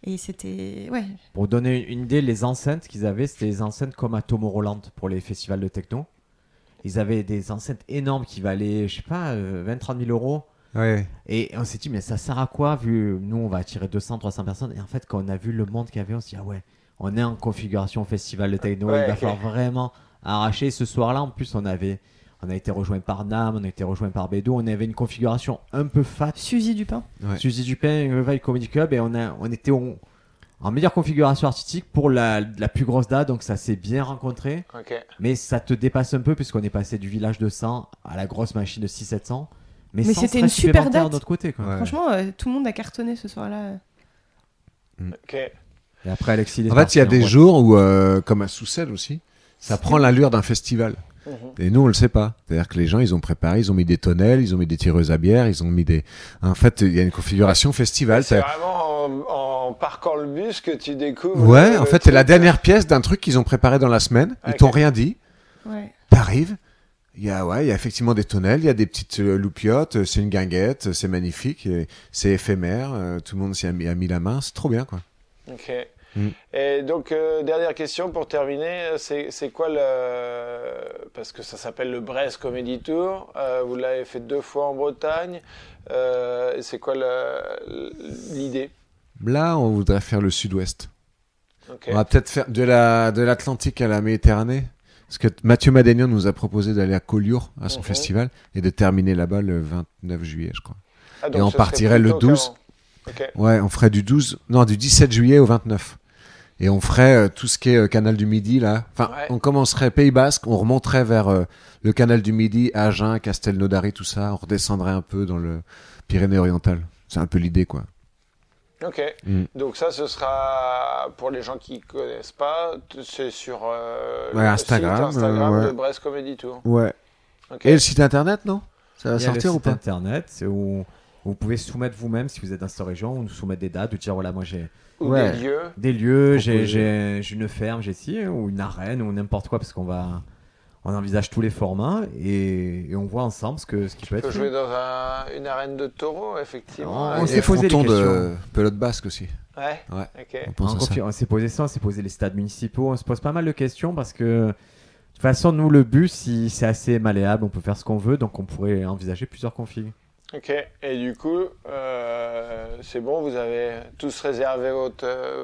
et c'était, ouais, Pour vous donner une idée, les enceintes qu'ils avaient, c'était des enceintes comme à Tomorrowland pour les festivals de techno. Ils avaient des enceintes énormes qui valaient, je sais pas, 20-30 000 euros. Ouais. Et on s'est dit, mais ça sert à quoi vu nous, on va attirer 200-300 personnes. Et en fait, quand on a vu le monde qu'il y avait, on s'est dit, ah ouais, on est en configuration festival de techno. Ouais, il va falloir vraiment arracher. Ce soir-là, en plus, on avait. On a été rejoint par Nam, on a été rejoint par Bédo, on avait une configuration un peu fat Suzy Dupin. Ouais. Suzy Dupin, Revive Comedy Club, et on, a, on était en, en meilleure configuration artistique pour la, la plus grosse date, donc ça s'est bien rencontré. Mais ça te dépasse un peu, puisqu'on est passé du village de 100 à la grosse machine de 600-700. Mais, Mais c'était une super date. de notre côté. Quoi. Ouais. Franchement, euh, tout le monde a cartonné ce soir-là. Ok. Et après, Alexis, il est En fait, il y a des boîte. jours où, euh, comme à Soussel aussi, ça prend l'allure d'un festival. Mhm. Et nous, on le sait pas. C'est-à-dire que les gens, ils ont préparé, ils ont mis des tonnelles, ils ont mis des tireuses à bière, ils ont mis des. En fait, il y a une configuration festival. C'est vraiment en, en parquant le bus que tu découvres. Ouais, le- en fait, c'est la dernière pièce d'un truc qu'ils ont préparé dans la semaine. Ils t'ont rien dit. Ouais. T'arrives. Il y a, ouais, il y a effectivement des tonnelles, il y a des petites euh, loupiottes, euh, c'est une guinguette, euh, c'est magnifique, c'est éphémère, tout le monde s'y a mis, a mis la main, c'est trop bien, quoi. Ok. Mm. Et donc, euh, dernière question pour terminer, c'est c'est quoi le. Parce que ça s'appelle le Brest Comedy Tour, euh, vous l'avez fait deux fois en Bretagne, euh, et c'est quoi le- l'idée? Là, on voudrait faire le sud-ouest. On va peut-être faire de la de l'Atlantique à la Méditerranée. Parce que Mathieu Madénian nous a proposé d'aller à Collioure, à son Mhm. festival, et de terminer là-bas le 29 juillet, je crois. Ah, et on partirait le plutôt 12. qu'avant. Ok. Ouais, on ferait du 12, non, du 17 juillet au 29. Et on ferait euh, tout ce qui est euh, canal du Midi, là. Enfin, Ouais. on commencerait Pays Basque, on remonterait vers euh, le canal du Midi, Agen, Castelnaudary, tout ça. On redescendrait un peu dans le Pyrénées-Orientales. C'est un peu l'idée, quoi. Ok. Mm. Donc ça, ce sera pour les gens qui connaissent pas, c'est sur euh, Ouais, le Instagram, site Instagram euh, ouais. de Brest Comedy Tour. Ouais. Et le site internet, non? Ça va Il y a le sortir ou site pas? internet, c'est où vous pouvez soumettre vous-même si vous êtes dans cette région, ou nous soumettre des dates, ou dire voilà, moi j'ai Ouais. des lieux. des lieux, j'ai une ferme, j'ai ci, ou une arène, ou n'importe quoi, parce qu'on va. On envisage tous les formats et, et on voit ensemble ce, que, ce qui peut On être peut fait. jouer dans un- une arène de taureau, effectivement. On s'est Et posé des fronton de questions. pelote basque aussi. Ouais. Ouais. On s'est posé ça, on s'est posé les stades municipaux, on se pose pas mal de questions parce que de toute façon, nous, le bus, il- c'est assez malléable, on peut faire ce qu'on veut, donc on pourrait envisager plusieurs configs. Ok. Et du coup, euh, c'est bon, vous avez tous réservé votre, euh,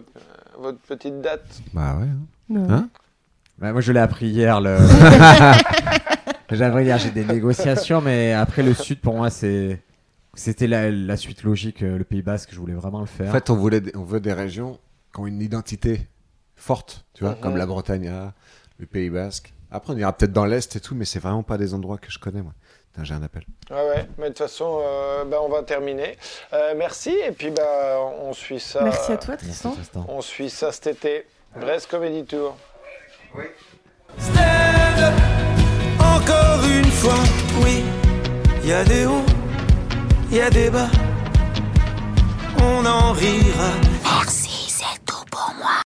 votre petite date? Bah ouais. hein. Non. Hein? Ouais, moi, je l'ai appris hier. Le... j'ai appris hier, j'ai des négociations, mais après le Sud, pour moi, c'est. C'était la, la suite logique, euh, le Pays Basque, je voulais vraiment le faire. En fait, on, voulait, on veut des régions qui ont une identité forte, tu vois, Mhm. comme la Bretagne, le Pays Basque. Après, on ira peut-être dans l'Est et tout, mais c'est vraiment pas des endroits que je connais, moi. J'ai un appel. Ouais, ouais. Mais de toute façon, euh, bah, on va terminer. Euh, merci. Et puis, bah, on suit ça. Merci à toi. Tristan. On suit ça cet été. Brest Comedy Tour. Stand encore une fois, oui. Y a des hauts, y a des bas. On en rira